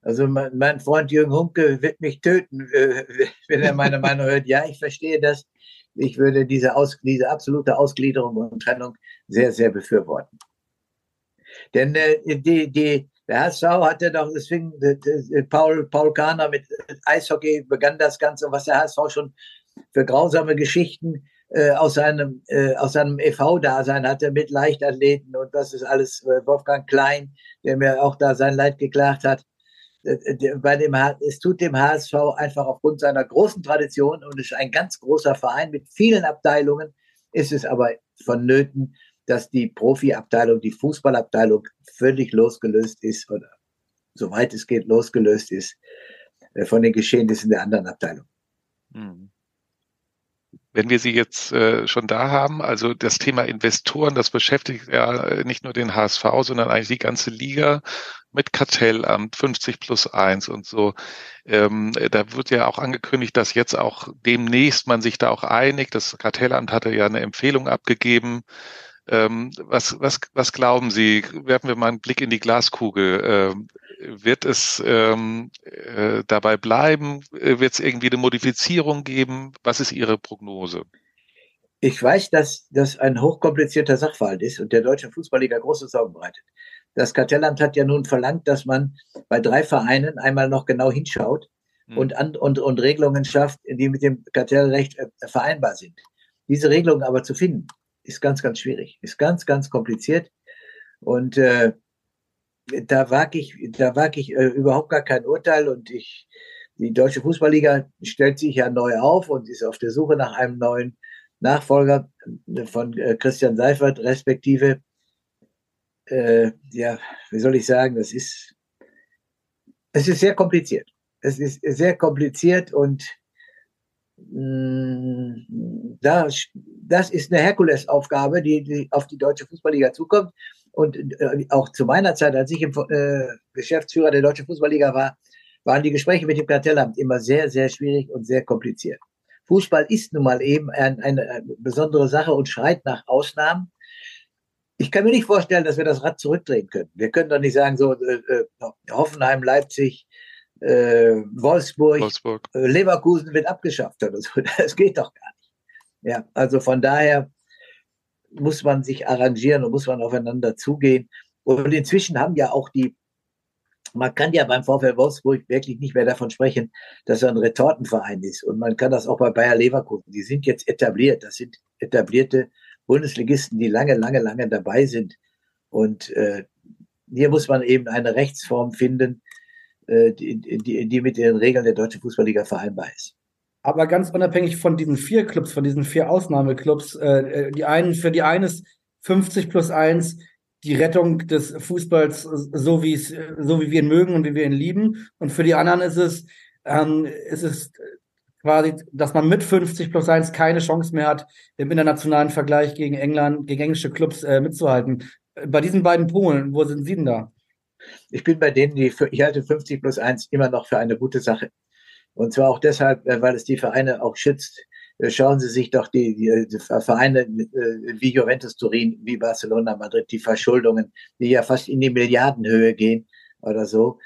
Also mein, mein, Freund Jürgen Humke wird mich töten, äh, wenn er meine Meinung hört. Ja, ich verstehe das. Ich würde diese, Aus, diese absolute Ausgliederung und Trennung sehr, sehr befürworten. Denn äh, die, die, der HSV hatte doch, deswegen Paul, Paul Kahner mit Eishockey begann das Ganze, was der HSV schon für grausame Geschichten äh, aus seinem äh, aus seinem EV-Dasein hatte mit Leichtathleten und das ist alles äh, Wolfgang Klein, der mir auch da sein Leid geklagt hat. Äh, bei dem, es tut dem HSV einfach aufgrund seiner großen Tradition und ist ein ganz großer Verein mit vielen Abteilungen, ist es aber vonnöten, dass die Profiabteilung, die Fußballabteilung völlig losgelöst ist oder soweit es geht losgelöst ist äh, von den Geschehnissen der anderen Abteilung. Mhm. Wenn wir sie jetzt äh, schon da haben, also das Thema Investoren, das beschäftigt ja äh, nicht nur den HSV, sondern eigentlich die ganze Liga mit Kartellamt, 50 plus 1 und so. Ähm, da wird ja auch angekündigt, dass jetzt auch demnächst man sich da auch einigt. Das Kartellamt hatte ja eine Empfehlung abgegeben. Ähm, was, was, was glauben Sie? Werfen wir mal einen Blick in die Glaskugel. Ähm, wird es ähm, äh, dabei bleiben? Wird es irgendwie eine Modifizierung geben? Was ist Ihre Prognose? Ich weiß, dass das ein hochkomplizierter Sachverhalt ist und der Deutsche Fußballliga große Sorgen bereitet. Das Kartellamt hat ja nun verlangt, dass man bei drei Vereinen einmal noch genau hinschaut hm. und, an, und, und Regelungen schafft, die mit dem Kartellrecht äh, vereinbar sind. Diese Regelungen aber zu finden, ist ganz, ganz schwierig, ist ganz, ganz kompliziert. Und äh, da wage ich, da wage ich äh, überhaupt gar kein Urteil. Und ich, die Deutsche Fußballliga stellt sich ja neu auf und ist auf der Suche nach einem neuen Nachfolger von äh, Christian Seifert, respektive äh, ja, wie soll ich sagen, das ist, es ist sehr kompliziert. Es ist sehr kompliziert und das, das ist eine Herkulesaufgabe, die, die auf die deutsche Fußballliga zukommt. Und äh, auch zu meiner Zeit, als ich im, äh, Geschäftsführer der deutschen Fußballliga war, waren die Gespräche mit dem Kartellamt immer sehr, sehr schwierig und sehr kompliziert. Fußball ist nun mal eben ein, eine besondere Sache und schreit nach Ausnahmen ich kann mir nicht vorstellen, dass wir das Rad zurückdrehen können. Wir können doch nicht sagen, so äh, äh Hoffenheim, Leipzig, äh, Wolfsburg, Wolfsburg. Äh, Leverkusen wird abgeschafft oder so. Das geht doch gar nicht. Ja, also von daher muss man sich arrangieren und muss man aufeinander zugehen. Und inzwischen haben ja auch die, man kann ja beim VfL Wolfsburg wirklich nicht mehr davon sprechen, dass er ein Retortenverein ist. Und man kann das auch bei Bayer Leverkusen. Die sind jetzt etabliert. Das sind etablierte Bundesligisten, die lange, lange, lange dabei sind. Und äh, hier muss man eben eine Rechtsform finden, die, die, die mit den Regeln der Deutschen Fußballliga vereinbar ist. Aber ganz unabhängig von diesen vier Clubs, von diesen vier Ausnahmeclubs, äh, äh die einen, für die einen ist 50 plus 1 die Rettung des Fußballs, so wie es, so wie wir ihn mögen und wie wir ihn lieben. Und für die anderen ist es, ähm, ist es quasi, dass man mit 50 plus 1 keine Chance mehr hat, im internationalen Vergleich gegen England, gegen englische Clubs äh, mitzuhalten. Bei diesen beiden Polen, wo sind Sie denn da? Ich bin bei denen, die ich halte 50 plus 1 immer noch für eine gute Sache. Und zwar auch deshalb, äh, weil es die Vereine auch schützt. Äh, schauen Sie sich doch die, die, die Vereine äh, wie Juventus Turin, wie Barcelona Madrid, die Verschuldungen, die ja fast in die Milliardenhöhe gehen oder so.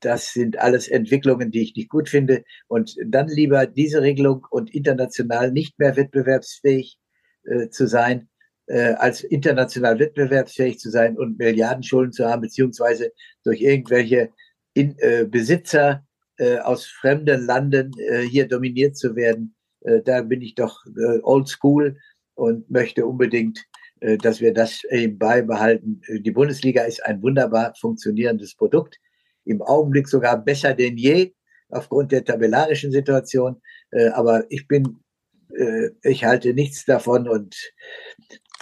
Das sind alles Entwicklungen, die ich nicht gut finde. Und dann lieber diese Regelung und international nicht mehr wettbewerbsfähig zu sein, als international wettbewerbsfähig zu sein und Milliardenschulden zu haben, beziehungsweise durch irgendwelche Besitzer äh, aus fremden Landen äh, hier dominiert zu werden. Äh, da bin ich doch äh, old school und möchte unbedingt, äh, dass wir das eben beibehalten. Äh, die Bundesliga ist ein wunderbar funktionierendes Produkt, im Augenblick sogar besser denn je aufgrund der tabellarischen Situation. Äh, aber ich bin, äh, ich halte nichts davon und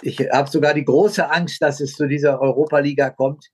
ich habe sogar die große Angst, dass es zu dieser Europa-Liga kommt,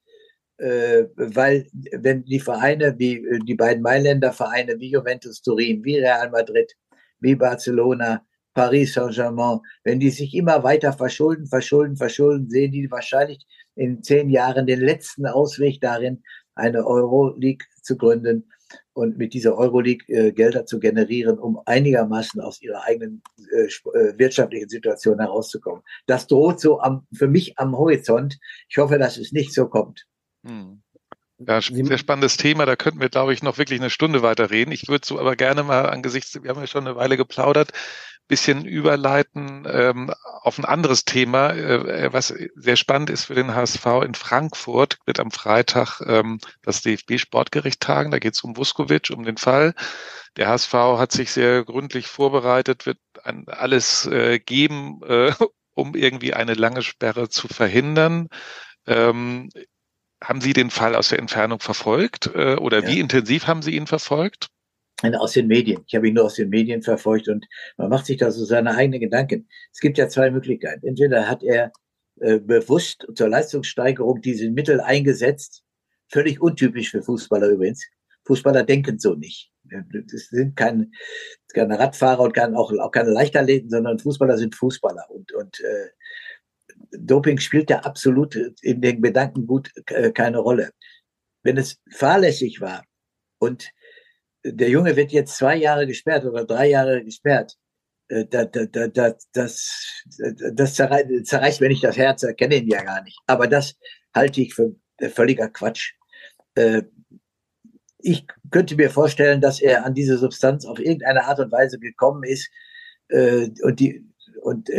äh, weil wenn die Vereine wie äh, die beiden Mailänder Vereine wie Juventus Turin, wie Real Madrid, wie Barcelona, Paris Saint-Germain, wenn die sich immer weiter verschulden, verschulden, verschulden, sehen die wahrscheinlich in zehn Jahren den letzten Ausweg darin, eine Euroleague zu gründen und mit dieser Euroleague äh, Gelder zu generieren, um einigermaßen aus ihrer eigenen äh, äh wirtschaftlichen Situation herauszukommen. Das droht so am, für mich am Horizont. Ich hoffe, dass es nicht so kommt. Hm. Ja, sehr spannendes Thema. Da könnten wir, glaube ich, noch wirklich eine Stunde weiter reden. Ich würde so aber gerne mal angesichts, wir haben ja schon eine Weile geplaudert, bisschen überleiten ähm, auf ein anderes Thema, äh, was sehr spannend ist für den HSV in Frankfurt, wird am Freitag ähm, das DFB-Sportgericht tagen. Da geht es um Vuskovic, um den Fall. Der HSV hat sich sehr gründlich vorbereitet, wird ein, alles äh, geben, äh, um irgendwie eine lange Sperre zu verhindern. Ähm, haben Sie den Fall aus der Entfernung verfolgt äh, oder ja. wie intensiv haben Sie ihn verfolgt? Aus den Medien. Ich habe ihn nur aus den Medien verfolgt und man macht sich da so seine eigenen Gedanken. Es gibt ja zwei Möglichkeiten. Entweder hat er äh, bewusst zur Leistungssteigerung diese Mittel eingesetzt, völlig untypisch für Fußballer übrigens. Fußballer denken so nicht. Das sind keine, keine Radfahrer und keine, auch, auch keine Leichtathleten, sondern Fußballer sind Fußballer. Und, und äh, Doping spielt ja absolut in den Gedanken gut äh, keine Rolle. Wenn es fahrlässig war und der Junge wird jetzt zwei Jahre gesperrt oder drei Jahre gesperrt, äh, da, da, da, da, das, das zerreißt, zerreißt mir nicht das Herz, er kenne ihn ja gar nicht. Aber das halte ich für völliger Quatsch. Äh, ich könnte mir vorstellen, dass er an diese Substanz auf irgendeine Art und Weise gekommen ist und die und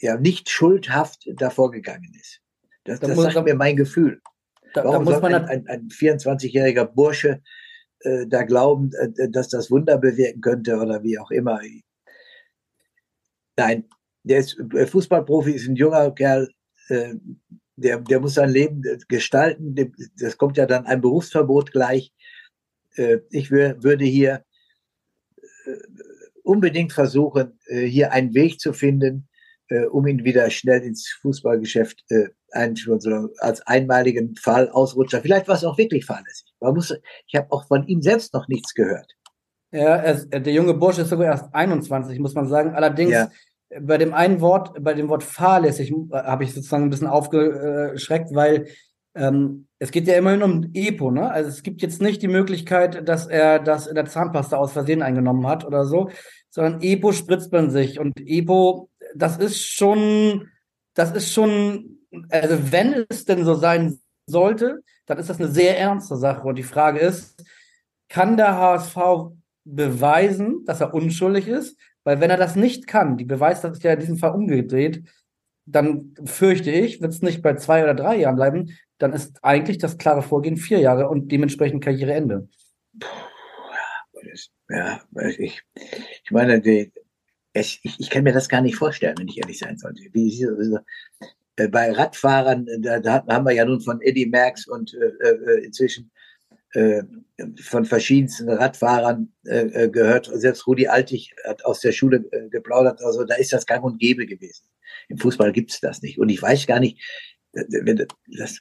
ja nicht schuldhaft davor gegangen ist. Das, da das sagt da, mir mein Gefühl. Da, Warum da soll ein, ein, ein 24-jähriger Bursche äh, da glauben, äh, dass das Wunder bewirken könnte oder wie auch immer? Nein, der ist äh, Fußballprofi, ist ein junger Kerl, äh, der, der muss sein Leben äh, gestalten. Das kommt ja dann ein Berufsverbot gleich. Äh, ich würde hier unbedingt versuchen, hier einen Weg zu finden, äh, um ihn wieder schnell ins Fußballgeschäft äh, einzuführen, als einmaligen Fall Ausrutscher. Vielleicht war es auch wirklich fahrlässig. Man muss, ich habe auch von ihm selbst noch nichts gehört. Ja, er, der junge Bursche ist sogar erst 21, muss man sagen. Allerdings ja. bei dem einen Wort, bei dem Wort fahrlässig, äh, habe ich sozusagen ein bisschen aufgeschreckt, weil ähm, es geht ja immerhin um EPO, ne? Also es gibt jetzt nicht die Möglichkeit, dass er das in der Zahnpasta aus Versehen eingenommen hat oder so, sondern EPO spritzt man sich und EPO das ist schon, das ist schon, also wenn es denn so sein sollte, dann ist das eine sehr ernste Sache. Und die Frage ist, kann der HSV beweisen, dass er unschuldig ist? Weil wenn er das nicht kann, die Beweis, das ist ja in diesem Fall umgedreht, dann fürchte ich, wird es nicht bei zwei oder drei Jahren bleiben, dann ist eigentlich das klare Vorgehen vier Jahre und dementsprechend Karriereende. Ja, ich, ich meine, die, ich, ich kann mir das gar nicht vorstellen, wenn ich ehrlich sein sollte. Wie, äh, bei Radfahrern, da, da, haben wir ja nun von Eddie Merckx und äh, äh, inzwischen äh, von verschiedensten Radfahrern äh, äh, gehört. Selbst Rudi Altig hat aus der Schule äh, geplaudert. Also da ist das gang und gäbe gewesen. Im Fußball gibt es das nicht. Und ich weiß gar nicht, wenn, das,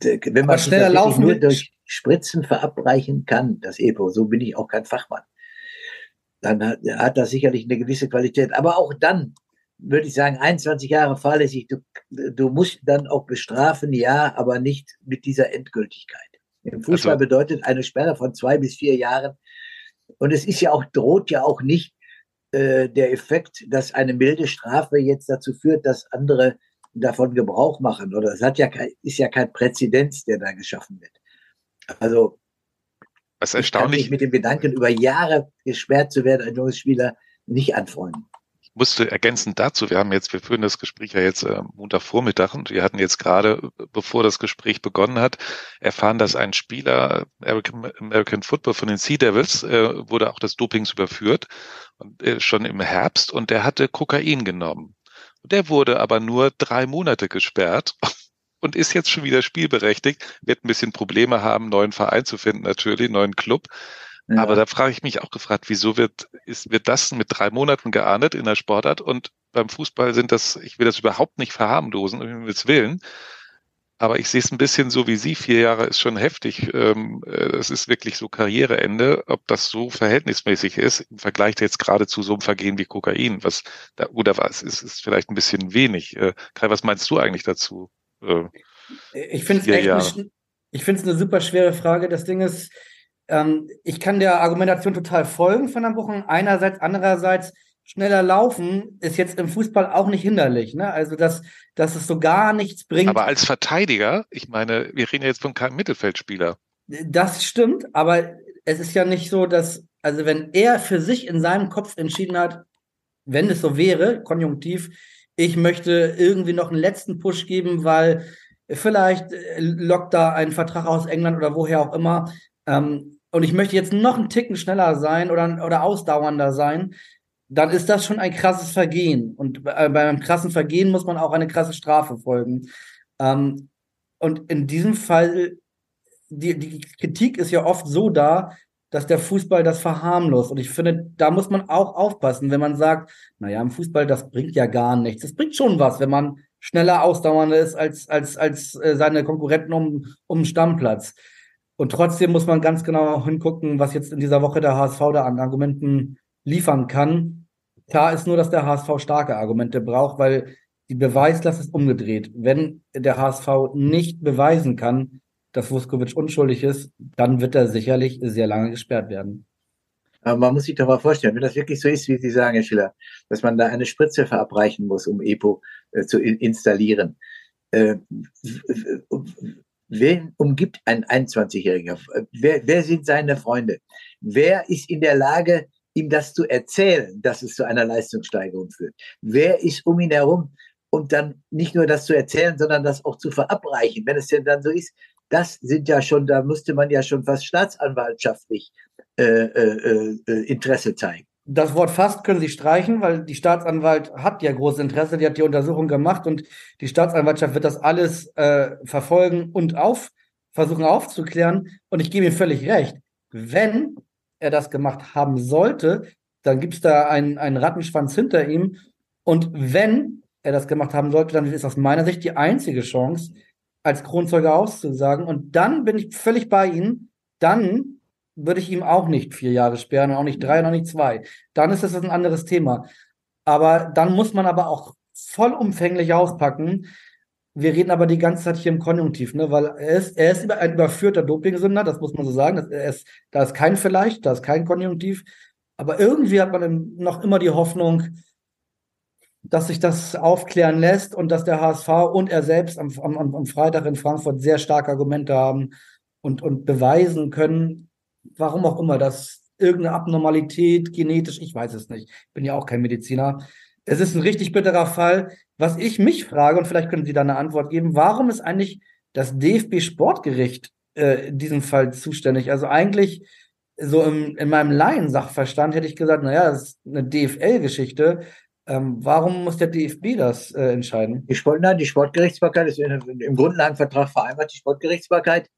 wenn man schneller laufen nur durch Spritzen verabreichen kann, das EPO, so bin ich auch kein Fachmann, dann hat, hat das sicherlich eine gewisse Qualität. Aber auch dann würde ich sagen, 21 Jahre fahrlässig, du, du musst dann auch bestrafen, ja, aber nicht mit dieser Endgültigkeit. Im Fußball also, bedeutet eine Sperre von zwei bis vier Jahren. Und es ist ja auch, droht ja auch nicht äh, der Effekt, dass eine milde Strafe jetzt dazu führt, dass andere davon Gebrauch machen. Oder es hat ja ist ja kein Präzedenz, der da geschaffen wird. Also was erstaunlich. Ich kann mich mit dem Gedanken, über Jahre gesperrt zu werden, ein junges Spieler, nicht anfreunden musste ergänzend dazu, wir haben jetzt, wir führen das Gespräch ja jetzt äh, Montagvormittag und wir hatten jetzt gerade, bevor das Gespräch begonnen hat, erfahren, dass ein Spieler American, American Football von den Sea Devils äh, wurde auch des Dopings überführt und äh, schon im Herbst und der hatte Kokain genommen. Und der wurde aber nur drei Monate gesperrt und ist jetzt schon wieder spielberechtigt, wird ein bisschen Probleme haben, einen neuen Verein zu finden, natürlich, einen neuen Club. Ja. Aber da frage ich mich auch gefragt, wieso wird, ist, wird das mit drei Monaten geahndet in der Sportart und beim Fußball sind das, ich will das überhaupt nicht verharmlosen, um Himmels Willen. Aber ich sehe es ein bisschen so wie Sie. Vier Jahre ist schon heftig. Ähm, das ist wirklich so Karriereende. Ob das so verhältnismäßig ist im Vergleich jetzt gerade zu so einem Vergehen wie Kokain, was da, oder was ist, ist vielleicht ein bisschen wenig. Äh, Kai, was meinst du eigentlich dazu? Äh, ich finde es echt, eine, ich finde es eine super schwere Frage. Das Ding ist, ähm, ich kann der Argumentation total folgen von Herrn Buchen. Einerseits, andererseits, schneller laufen ist jetzt im Fußball auch nicht hinderlich. Ne? Also, dass, dass es so gar nichts bringt. Aber als Verteidiger, ich meine, wir reden ja jetzt von keinem Mittelfeldspieler. Das stimmt, aber es ist ja nicht so, dass, also wenn er für sich in seinem Kopf entschieden hat, wenn es so wäre, konjunktiv, ich möchte irgendwie noch einen letzten Push geben, weil vielleicht äh, lockt da ein Vertrag aus England oder woher auch immer. Ähm, und ich möchte jetzt noch einen Ticken schneller sein oder, oder ausdauernder sein, dann ist das schon ein krasses Vergehen. Und bei, bei einem krassen Vergehen muss man auch eine krasse Strafe folgen. Ähm, und in diesem Fall, die, die Kritik ist ja oft so da, dass der Fußball das verharmlost. Und ich finde, da muss man auch aufpassen, wenn man sagt, naja, im Fußball, das bringt ja gar nichts. Das bringt schon was, wenn man schneller ausdauernder ist als, als, als äh, seine Konkurrenten um, um Stammplatz. Und trotzdem muss man ganz genau hingucken, was jetzt in dieser Woche der HSV da an Argumenten liefern kann. Klar ist nur, dass der HSV starke Argumente braucht, weil die Beweislast ist umgedreht. Wenn der HSV nicht beweisen kann, dass Vuskovic unschuldig ist, dann wird er sicherlich sehr lange gesperrt werden. Aber man muss sich doch mal vorstellen, wenn das wirklich so ist, wie Sie sagen, Herr Schiller, dass man da eine Spritze verabreichen muss, um EPO äh, zu in installieren. Äh, Wen umgibt ein 21-Jähriger? Wer, wer sind seine Freunde? Wer ist in der Lage, ihm das zu erzählen, dass es zu einer Leistungssteigerung führt? Wer ist um ihn herum? Und dann nicht nur das zu erzählen, sondern das auch zu verabreichen, wenn es denn dann so ist. Das sind ja schon, da musste man ja schon fast staatsanwaltschaftlich äh, äh, äh, Interesse zeigen. Das Wort fast können Sie streichen, weil die Staatsanwalt hat ja großes Interesse, die hat die Untersuchung gemacht und die Staatsanwaltschaft wird das alles äh, verfolgen und auf, versuchen aufzuklären. Und ich gebe ihm völlig recht. Wenn er das gemacht haben sollte, dann gibt es da einen, einen Rattenschwanz hinter ihm. Und wenn er das gemacht haben sollte, dann ist aus meiner Sicht die einzige Chance, als Kronzeuge auszusagen. Und dann bin ich völlig bei Ihnen. Dann würde ich ihm auch nicht vier Jahre sperren, auch nicht drei, noch nicht zwei. Dann ist das ein anderes Thema. Aber dann muss man aber auch vollumfänglich auspacken. Wir reden aber die ganze Zeit hier im Konjunktiv, ne? weil er ist, er ist ein überführter Dopingsünder, das muss man so sagen. Das, ist, da ist kein Vielleicht, da ist kein Konjunktiv. Aber irgendwie hat man noch immer die Hoffnung, dass sich das aufklären lässt und dass der HSV und er selbst am, am, am Freitag in Frankfurt sehr starke Argumente haben und, und beweisen können, warum auch immer, dass irgendeine Abnormalität genetisch, ich weiß es nicht, bin ja auch kein Mediziner. Es ist ein richtig bitterer Fall. Was ich mich frage, und vielleicht können Sie da eine Antwort geben, warum ist eigentlich das DFB-Sportgericht äh, in diesem Fall zuständig? Also eigentlich so im, in meinem Laiensachverstand hätte ich gesagt, naja, das ist eine DFL-Geschichte. Ähm, warum muss der DFB das äh, entscheiden? Die, Sport, nein, die Sportgerichtsbarkeit ist im Grundlagenvertrag vereinbart. Die Sportgerichtsbarkeit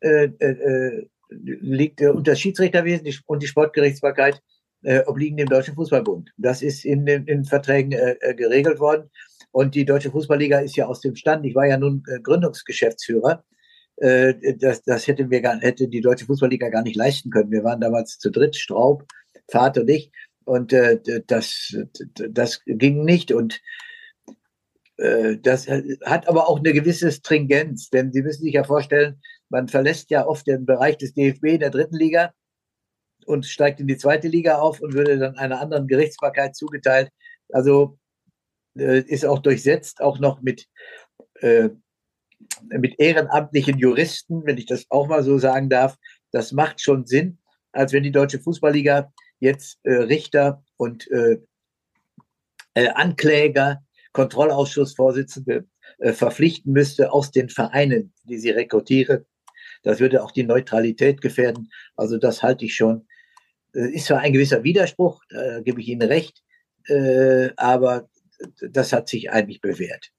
äh, äh, äh liegt äh, unter Schiedsrichterwesen und die Sportgerichtsbarkeit äh, obliegen dem Deutschen Fußballbund. Das ist in den in Verträgen äh, äh, geregelt worden. Und die Deutsche Fußballliga ist ja aus dem Stand. Ich war ja nun äh, Gründungsgeschäftsführer. Das, das hätte mir gar, hätte die Deutsche Fußballliga gar nicht leisten können. Wir waren damals zu dritt, Straub, Vater und ich. Und äh, das, das ging nicht. Und äh, das hat aber auch eine gewisse Stringenz, denn Sie müssen sich ja vorstellen, man verlässt ja oft den Bereich des DFB in der dritten Liga und steigt in die zweite Liga auf und würde dann einer anderen Gerichtsbarkeit zugeteilt. Also äh, ist auch durchsetzt, auch noch mit, äh, mit ehrenamtlichen Juristen, wenn ich das auch mal so sagen darf. Das macht schon Sinn, als wenn die Deutsche Fußballliga jetzt äh, Richter und äh, äh, Ankläger, Kontrollausschussvorsitzende äh, verpflichten müsste aus den Vereinen, die sie rekrutiere. Das würde auch die Neutralität gefährden. Also das halte ich schon. Äh, ist zwar ein gewisser Widerspruch, da gebe ich Ihnen recht, äh, aber das hat sich eigentlich bewährt.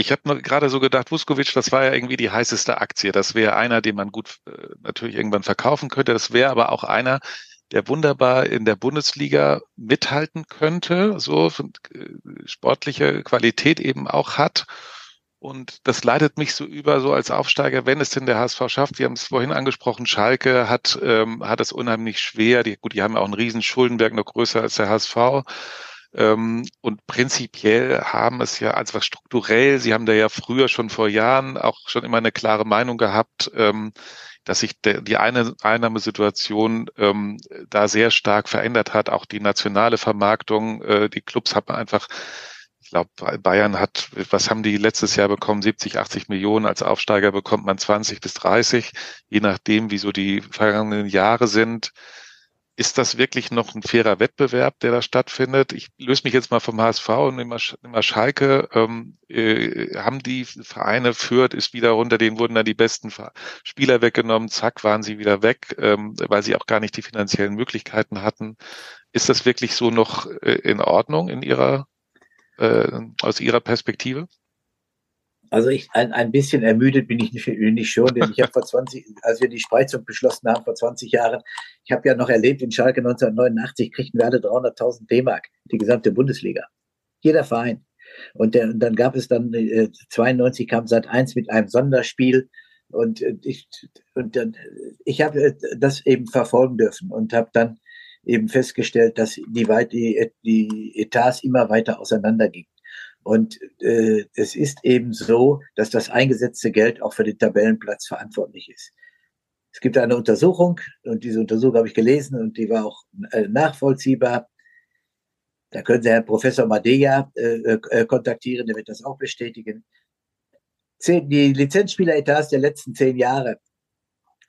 Ich habe gerade so gedacht, Vuskovic, das war ja irgendwie die heißeste Aktie. Das wäre einer, den man gut äh, natürlich irgendwann verkaufen könnte. Das wäre aber auch einer, der wunderbar in der Bundesliga mithalten könnte, so äh, sportliche Qualität eben auch hat. Und das leitet mich so über, so als Aufsteiger, wenn es denn der HSV schafft. Wir haben es vorhin angesprochen, Schalke hat, ähm, hat es unheimlich schwer. Die, gut, die haben auch einen riesen Schuldenberg, noch größer als der HSV. Ähm, und prinzipiell haben es ja als was strukturell, Sie haben da ja früher schon vor Jahren auch schon immer eine klare Meinung gehabt, ähm, dass sich die eine Einnahmesituation ähm, da sehr stark verändert hat. Auch die nationale Vermarktung, äh, die Clubs haben einfach ich glaube, Bayern hat, was haben die letztes Jahr bekommen? 70, 80 Millionen. Als Aufsteiger bekommt man 20 bis 30, je nachdem, wie so die vergangenen Jahre sind ist das wirklich noch ein fairer Wettbewerb, der da stattfindet? Ich löse mich jetzt mal vom HSV und nehme mal, Schalke. Ähm, äh, haben die Vereine führt, ist wieder runter, denen wurden dann die besten Spieler weggenommen, zack, waren sie wieder weg, ähm, weil sie auch gar nicht die finanziellen Möglichkeiten hatten. Ist das wirklich so noch äh, in Ordnung in ihrer, äh, aus Ihrer Perspektive? Also ich ein, ein bisschen ermüdet bin ich nicht, nicht schon, denn ich habe vor 20, als wir die Spreizung beschlossen haben vor 20 Jahren, ich habe ja noch erlebt, in Schalke 1989 kriegten wir alle 300.000 D-Mark, die gesamte Bundesliga. Jeder Verein. Und, der, und dann gab es dann, äh, 92 kam Sat 1 mit einem Sonderspiel und äh, ich, und dann, ich habe äh, das eben verfolgen dürfen und habe dann eben festgestellt, dass die, die, die Etats immer weiter auseinandergingen. Und äh, es ist eben so, dass das eingesetzte Geld auch für den Tabellenplatz verantwortlich ist. Es gibt eine Untersuchung und diese Untersuchung habe ich gelesen und die war auch äh, nachvollziehbar. Da können Sie Herrn Professor Madeja äh, äh, kontaktieren, der wird das auch bestätigen. Zehn, die Lizenzspieleretats der letzten zehn Jahre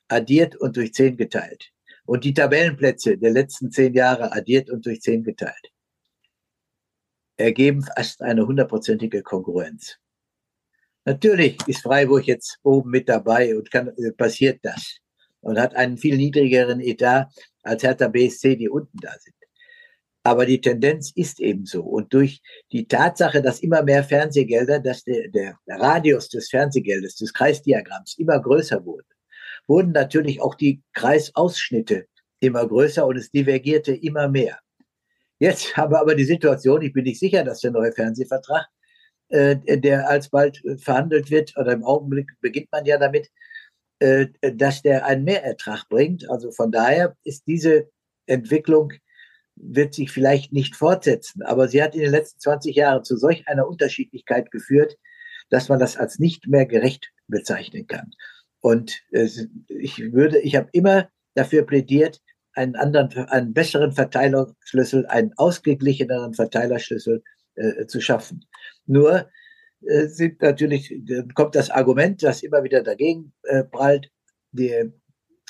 addiert und durch zehn geteilt. Und die Tabellenplätze der letzten zehn Jahre addiert und durch zehn geteilt ergeben fast eine hundertprozentige Konkurrenz. Natürlich ist Freiburg jetzt oben mit dabei und kann, äh, passiert das und hat einen viel niedrigeren Etat als Hertha BSC, die unten da sind. Aber die Tendenz ist eben so. Und durch die Tatsache, dass immer mehr Fernsehgelder, dass der, der Radius des Fernsehgeldes, des Kreisdiagramms immer größer wurde, wurden natürlich auch die Kreisausschnitte immer größer und es divergierte immer mehr. Jetzt haben wir aber die Situation, ich bin nicht sicher, dass der neue Fernsehvertrag, äh, der alsbald äh, verhandelt wird, oder im Augenblick beginnt man ja damit, äh, dass der einen Mehrertrag bringt. Also von daher ist diese Entwicklung wird sich vielleicht nicht fortsetzen, aber sie hat in den letzten 20 Jahren zu solch einer Unterschiedlichkeit geführt, dass man das als nicht mehr gerecht bezeichnen kann. Und äh, ich würde, ich habe immer dafür plädiert, einen anderen, einen besseren Verteilerschlüssel, einen ausgeglicheneren Verteilerschlüssel äh, zu schaffen. Nur äh, sind natürlich, kommt das Argument, das immer wieder dagegen äh, prallt, die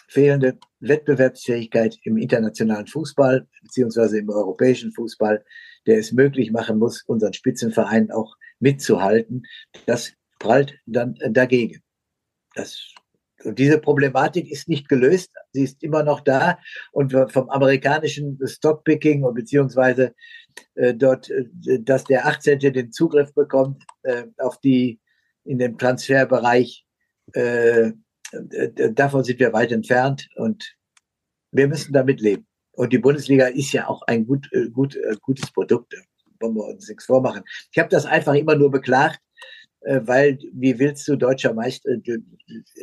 fehlende Wettbewerbsfähigkeit im internationalen Fußball beziehungsweise im europäischen Fußball, der es möglich machen muss, unseren Spitzenvereinen auch mitzuhalten. Das prallt dann dagegen. Das und diese Problematik ist nicht gelöst, sie ist immer noch da. Und vom amerikanischen Stockpicking und beziehungsweise äh, dort, äh, dass der 18. den Zugriff bekommt äh, auf die in dem Transferbereich, äh, davon sind wir weit entfernt und wir müssen damit leben. Und die Bundesliga ist ja auch ein gut, äh, gut, äh, gutes Produkt. wollen wir uns nichts vormachen. Ich habe das einfach immer nur beklagt, weil wie willst du deutscher Meister, äh,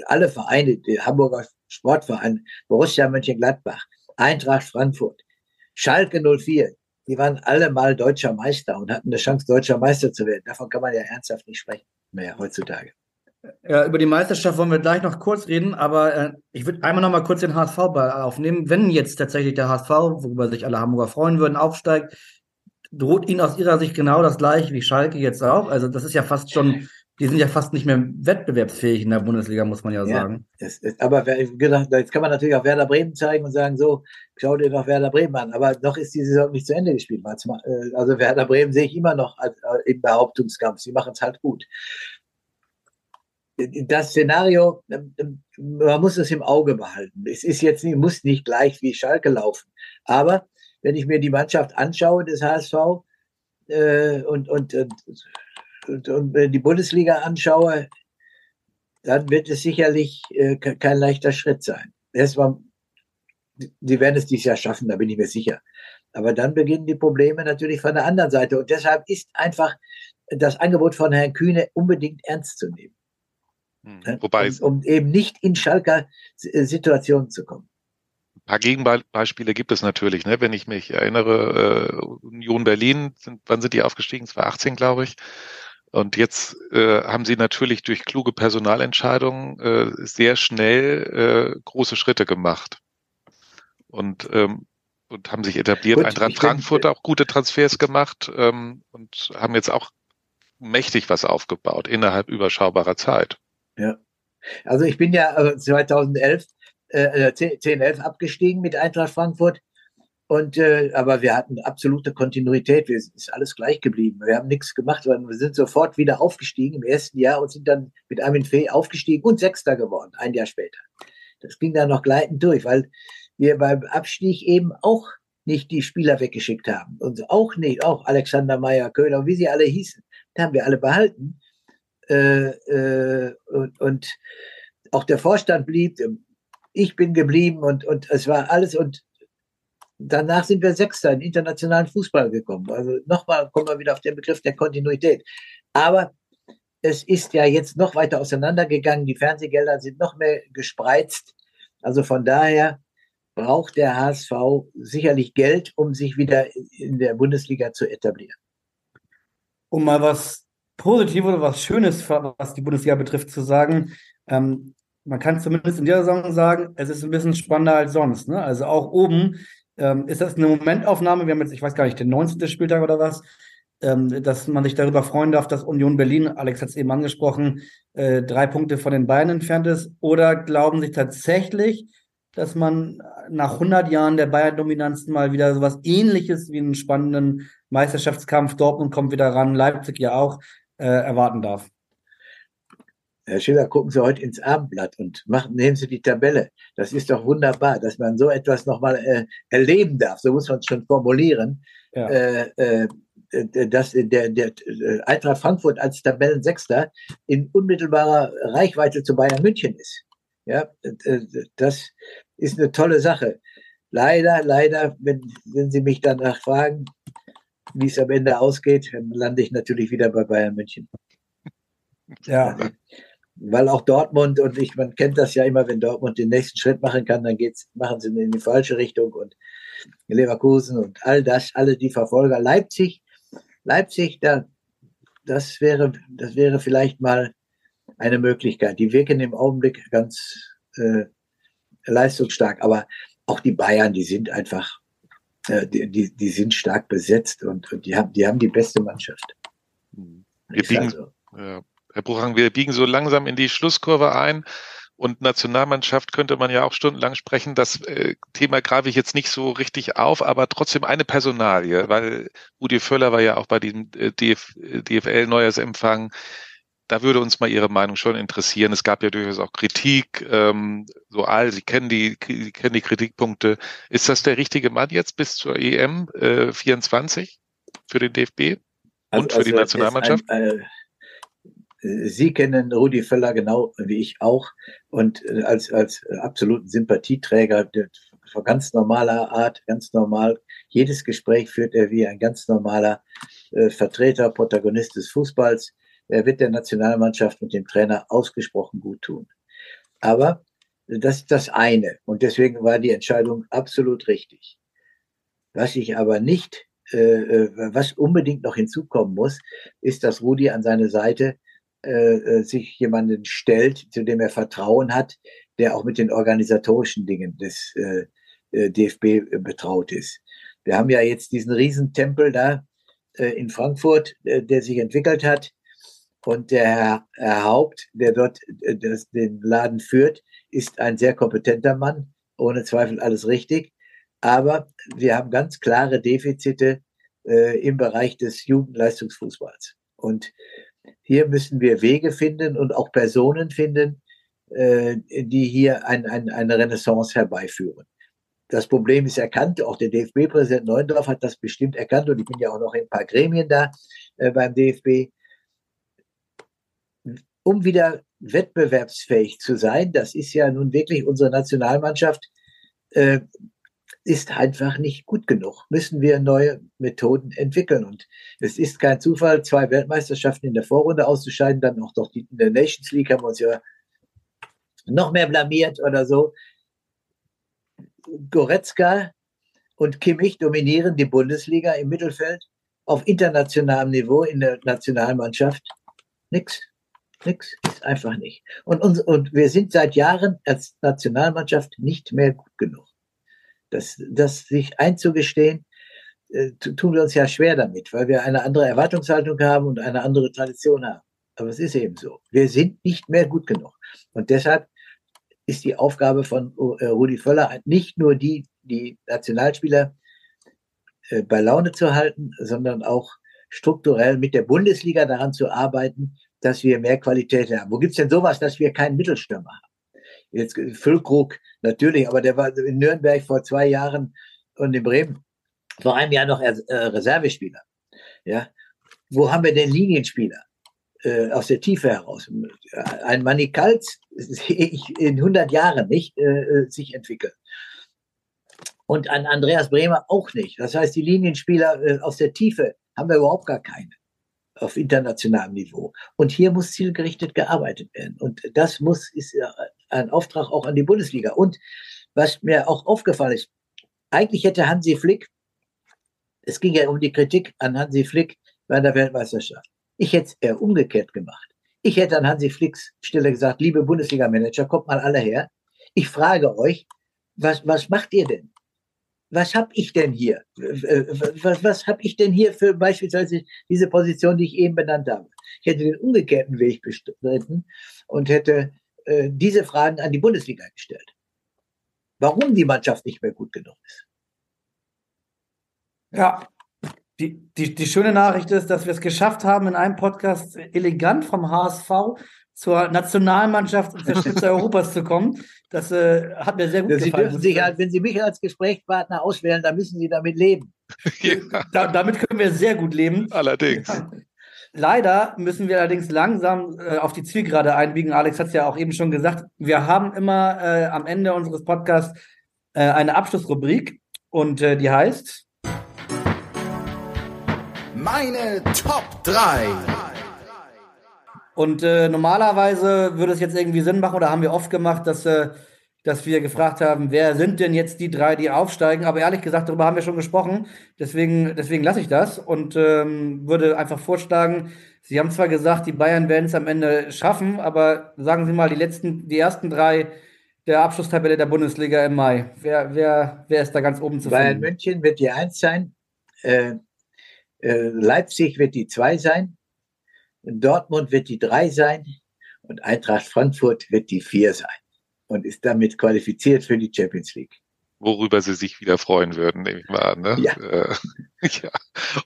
alle Vereine, die Hamburger Sportverein, Borussia Mönchengladbach, Eintracht Frankfurt, Schalke 04, die waren alle mal deutscher Meister und hatten eine Chance, deutscher Meister zu werden. Davon kann man ja ernsthaft nicht sprechen mehr heutzutage. Ja, über die Meisterschaft wollen wir gleich noch kurz reden, aber äh, ich würde einmal noch mal kurz den HSV aufnehmen. Wenn jetzt tatsächlich der HSV, worüber sich alle Hamburger freuen würden, aufsteigt, droht ihnen aus ihrer Sicht genau das gleiche wie Schalke jetzt auch. Also das ist ja fast schon, die sind ja fast nicht mehr wettbewerbsfähig in der Bundesliga, muss man ja, ja sagen. Das ist, aber jetzt kann man natürlich auch Werder Bremen zeigen und sagen, so, schau dir doch Werder Bremen an. Aber noch ist die Saison nicht zu Ende gespielt. Äh, also Werder Bremen sehe ich immer noch äh, im Behauptungskampf. Sie machen es halt gut das Szenario, ähm, ähm, man muss es im Auge behalten. Es ist jetzt nicht, muss nicht gleich wie Schalke laufen. Aber wenn ich mir die Mannschaft anschaue des HSV äh, und, und, und, und, und die Bundesliga anschaue, dann wird es sicherlich äh, kein leichter Schritt sein. Erstmal, die werden es dieses Jahr schaffen, da bin ich mir sicher. Aber dann beginnen die Probleme natürlich von der anderen Seite. Und deshalb ist einfach das Angebot von Herrn Kühne unbedingt ernst zu nehmen. Mhm. Wobei um, um, eben nicht in Schalker äh, Situationen zu kommen. Ein paar Gegenbeispiele gibt es natürlich. Ne? Wenn ich mich erinnere, äh, Union Berlin, sind, wann sind die aufgestiegen? 2018, glaube ich. Und jetzt äh, haben sie natürlich durch kluge Personalentscheidungen äh, sehr schnell äh, große Schritte gemacht. Und, ähm, und haben sich etabliert. Gut, Eintracht Frankfurt auch gute Transfers gemacht ähm, und haben jetzt auch mächtig was aufgebaut innerhalb überschaubarer Zeit. Ja. Also ich bin ja 2011, äh, 10, 10, 11 abgestiegen mit Eintracht Frankfurt. Und äh, aber wir hatten absolute Kontinuität. Wir ist alles gleich geblieben. Wir haben nichts gemacht, sondern wir sind sofort wieder aufgestiegen im ersten Jahr und sind dann mit Armin Fee aufgestiegen und Sechster geworden, ein Jahr später. Das ging dann noch gleitend durch, weil wir beim Abstieg eben auch nicht die Spieler weggeschickt haben. Und auch nicht, auch Alexander Meyer, Köhler, wie sie alle hießen, haben wir alle behalten. Äh, äh, und, und auch der Vorstand blieb, ich bin geblieben und, und es war alles und danach sind wir Sechster in internationalen Fußball gekommen. Also nochmal kommen wir wieder auf den Begriff der Kontinuität. Aber es ist ja jetzt noch weiter auseinandergegangen. Die Fernsehgelder sind noch mehr gespreizt. Also von daher braucht der HSV sicherlich Geld, um sich wieder in der Bundesliga zu etablieren. Um mal was Positives oder was Schönes, was die Bundesliga betrifft, zu sagen. Ähm, man kann zumindest in dieser Saison sagen, es ist ein bisschen spannender als sonst. Ne? Also auch oben ähm, ist das eine Momentaufnahme. Wir haben jetzt, ich weiß gar nicht, den 19. Spieltag oder was, ähm, dass man sich darüber freuen darf, dass Union Berlin, Alex hat es eben angesprochen, äh, drei Punkte von den Bayern entfernt ist. Oder glauben Sie tatsächlich, dass man nach 100 Jahren der Bayern-Dominanz mal wieder sowas ähnliches wie einen spannenden Meisterschaftskampf, Dortmund kommt wieder ran, Leipzig ja auch, äh, erwarten darf. Herr Schiller, gucken Sie heute ins Abendblatt und machen, nehmen Sie die Tabelle. Das ist doch wunderbar, dass man so etwas nochmal äh, erleben darf. So muss man es schon formulieren. Ja. Äh, äh, dass der, der äh, Eintracht Frankfurt als Tabellensechster in unmittelbarer Reichweite zu Bayern München ist. Ja, das ist eine tolle Sache. Leider, leider, wenn, wenn Sie mich danach fragen, wie es am Ende ausgeht, dann lande ich natürlich wieder bei Bayern München. Ja. Weil auch Dortmund und ich, man kennt das ja immer, wenn Dortmund den nächsten Schritt machen kann, dann geht's, machen sie in die falsche Richtung und Leverkusen und all das, alle die Verfolger. Leipzig, Leipzig, da, das wäre, das wäre vielleicht mal eine Möglichkeit. Die wirken im Augenblick ganz äh, leistungsstark, aber auch die Bayern, die sind einfach äh, die, die, die sind stark besetzt und, und die, haben, die haben die beste Mannschaft. Wir biegen, also. ja, Herr Bruchang, wir biegen so langsam in die Schlusskurve ein. Und Nationalmannschaft könnte man ja auch stundenlang sprechen. Das äh, Thema greife ich jetzt nicht so richtig auf, aber trotzdem eine Personalie, weil Rudi Völler war ja auch bei diesem äh, DF, DFL-Neujahrsempfang da würde uns mal Ihre Meinung schon interessieren. Es gab ja durchaus auch Kritik, ähm, so all, Sie kennen die, Sie kennen die Kritikpunkte. Ist das der richtige Mann jetzt bis zur EM äh, 24 für den DFB und also, für die also Nationalmannschaft? Ein, äh, Sie kennen Rudi Völler genau wie ich auch und äh, als, als absoluten Sympathieträger von ganz normaler Art, ganz normal. Jedes Gespräch führt er wie ein ganz normaler äh, Vertreter, Protagonist des Fußballs. Er wird der Nationalmannschaft und dem Trainer ausgesprochen gut tun. Aber das ist das eine. Und deswegen war die Entscheidung absolut richtig. Was ich aber nicht, äh, äh was unbedingt noch hinzukommen muss, ist, dass Rudi an seine Seite äh, äh, sich jemanden stellt, zu dem er Vertrauen hat, der auch mit den organisatorischen Dingen des äh, äh DFB betraut ist. Wir haben ja jetzt diesen Riesentempel da äh, in Frankfurt, äh, der sich entwickelt hat. Und der Herr, Herr Haupt, der dort äh, das, den Laden führt, ist ein sehr kompetenter Mann, ohne Zweifel alles richtig. Aber wir haben ganz klare Defizite äh, im Bereich des Jugendleistungsfußballs. Und hier müssen wir Wege finden und auch Personen finden, äh, die hier ein, ein, eine Renaissance herbeiführen. Das Problem ist erkannt, auch der DFB-Präsident Neundorf hat das bestimmt erkannt und ich bin ja auch noch in ein paar Gremien da äh, beim DFB. Um wieder wettbewerbsfähig zu sein, das ist ja nun wirklich unsere Nationalmannschaft, äh, ist einfach nicht gut genug. Müssen wir neue Methoden entwickeln. Und es ist kein Zufall, zwei Weltmeisterschaften in der Vorrunde auszuscheiden, dann auch doch die, in der Nations League haben wir uns ja noch mehr blamiert oder so. Goretzka und Kimmich dominieren die Bundesliga im Mittelfeld auf internationalem Niveau in der Nationalmannschaft. Nix. Nix. Ist einfach nicht. Und, uns, und wir sind seit Jahren als Nationalmannschaft nicht mehr gut genug. Das, das sich einzugestehen, äh, tun wir uns ja schwer damit, weil wir eine andere Erwartungshaltung haben und eine andere Tradition haben. Aber es ist eben so. Wir sind nicht mehr gut genug. Und deshalb ist die Aufgabe von äh, Rudi Völler nicht nur die, die Nationalspieler äh, bei Laune zu halten, sondern auch strukturell mit der Bundesliga daran zu arbeiten, dass wir mehr Qualität haben. Wo gibt's denn sowas, dass wir keinen Mittelstürmer haben? Jetzt Füllkrug natürlich, aber der war in Nürnberg vor zwei Jahren und in Bremen vor einem Jahr noch äh, Reservespieler. Ja, wo haben wir denn Linienspieler? äh, aus der Tiefe heraus. Ein Manikals sehe ich in 100 Jahren nicht äh, äh, sich entwickeln. Und an Andreas Bremer auch nicht. Das heißt, die Linienspieler äh, aus der Tiefe haben wir überhaupt gar keine auf internationalem Niveau. Und hier muss zielgerichtet gearbeitet werden. Und das muss, ist ein Auftrag auch an die Bundesliga. Und was mir auch aufgefallen ist, eigentlich hätte Hansi Flick, es ging ja um die Kritik an Hansi Flick bei der Weltmeisterschaft. Ich hätte es eher umgekehrt gemacht. Ich hätte an Hansi Flicks Stelle gesagt, liebe Bundesliga-Manager, kommt mal alle her. Ich frage euch, was, was macht ihr denn? Was hab ich denn hier? Was, was hab ich denn hier für beispielsweise diese Position, die ich eben benannt habe? Ich hätte den umgekehrten Weg bestritten und hätte äh, diese Fragen an die Bundesliga gestellt. Warum die Mannschaft nicht mehr gut genug ist. Ja, die, die, die schöne Nachricht ist, dass wir es geschafft haben, in einem Podcast elegant vom HSV zur Nationalmannschaft und zur Spitze Europas zu kommen. Das äh, hat mir sehr gut Sie gefallen. Dürfen sich halt, wenn Sie mich als Gesprächspartner auswählen, dann müssen Sie damit leben. Ja. Da, damit können wir sehr gut leben. Allerdings. Leider müssen wir allerdings langsam äh, auf die Zielgerade einbiegen. Alex hat es ja auch eben schon gesagt. Wir haben immer äh, am Ende unseres Podcasts äh, eine Abschlussrubrik und äh, die heißt meine Top 3. Und äh, normalerweise würde es jetzt irgendwie Sinn machen, oder haben wir oft gemacht, dass, äh, dass wir gefragt haben, wer sind denn jetzt die drei, die aufsteigen? Aber ehrlich gesagt, darüber haben wir schon gesprochen. Deswegen, deswegen lasse ich das und ähm, würde einfach vorschlagen, Sie haben zwar gesagt, die Bayern werden es am Ende schaffen, aber sagen Sie mal die letzten, die ersten drei der Abschlusstabelle der Bundesliga im Mai. Wer, wer, wer ist da ganz oben zu Bayern finden? Bayern München wird die Eins sein. Äh, äh, Leipzig wird die zwei sein, Dortmund wird die drei sein und Eintracht Frankfurt wird die vier sein und ist damit qualifiziert für die Champions League. Worüber sie sich wieder freuen würden, nehme ich mal an. Ne? Ja. Äh, ja.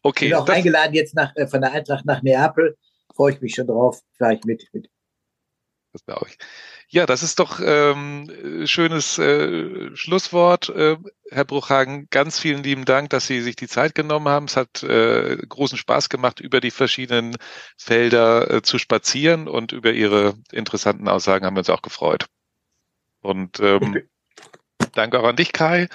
Okay. Ich bin auch das, eingeladen jetzt nach, äh, von der Eintracht nach Neapel. Freue ich mich schon drauf. Fahre ich mit. mit. das glaube ich. Ja, das ist doch ähm, schönes äh, Schlusswort. Äh, Herr Bruchhagen, ganz vielen lieben Dank, dass Sie sich die Zeit genommen haben. Es hat äh, großen Spaß gemacht, über die verschiedenen Felder äh, zu spazieren und über Ihre interessanten Aussagen haben wir uns auch gefreut. Und ähm, danke auch an dich, Kai.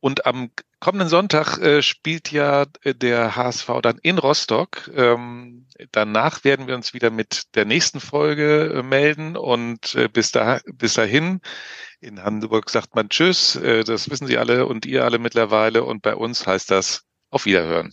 Und am kommenden Sonntag äh, spielt ja äh, der HSV dann in Rostock. Ähm, danach werden wir uns wieder mit der nächsten Folge äh, melden und äh, bis, da, bis dahin in Hamburg sagt man Tschüss, äh, das wissen Sie alle und ihr alle mittlerweile und bei uns heißt das auf Wiederhören.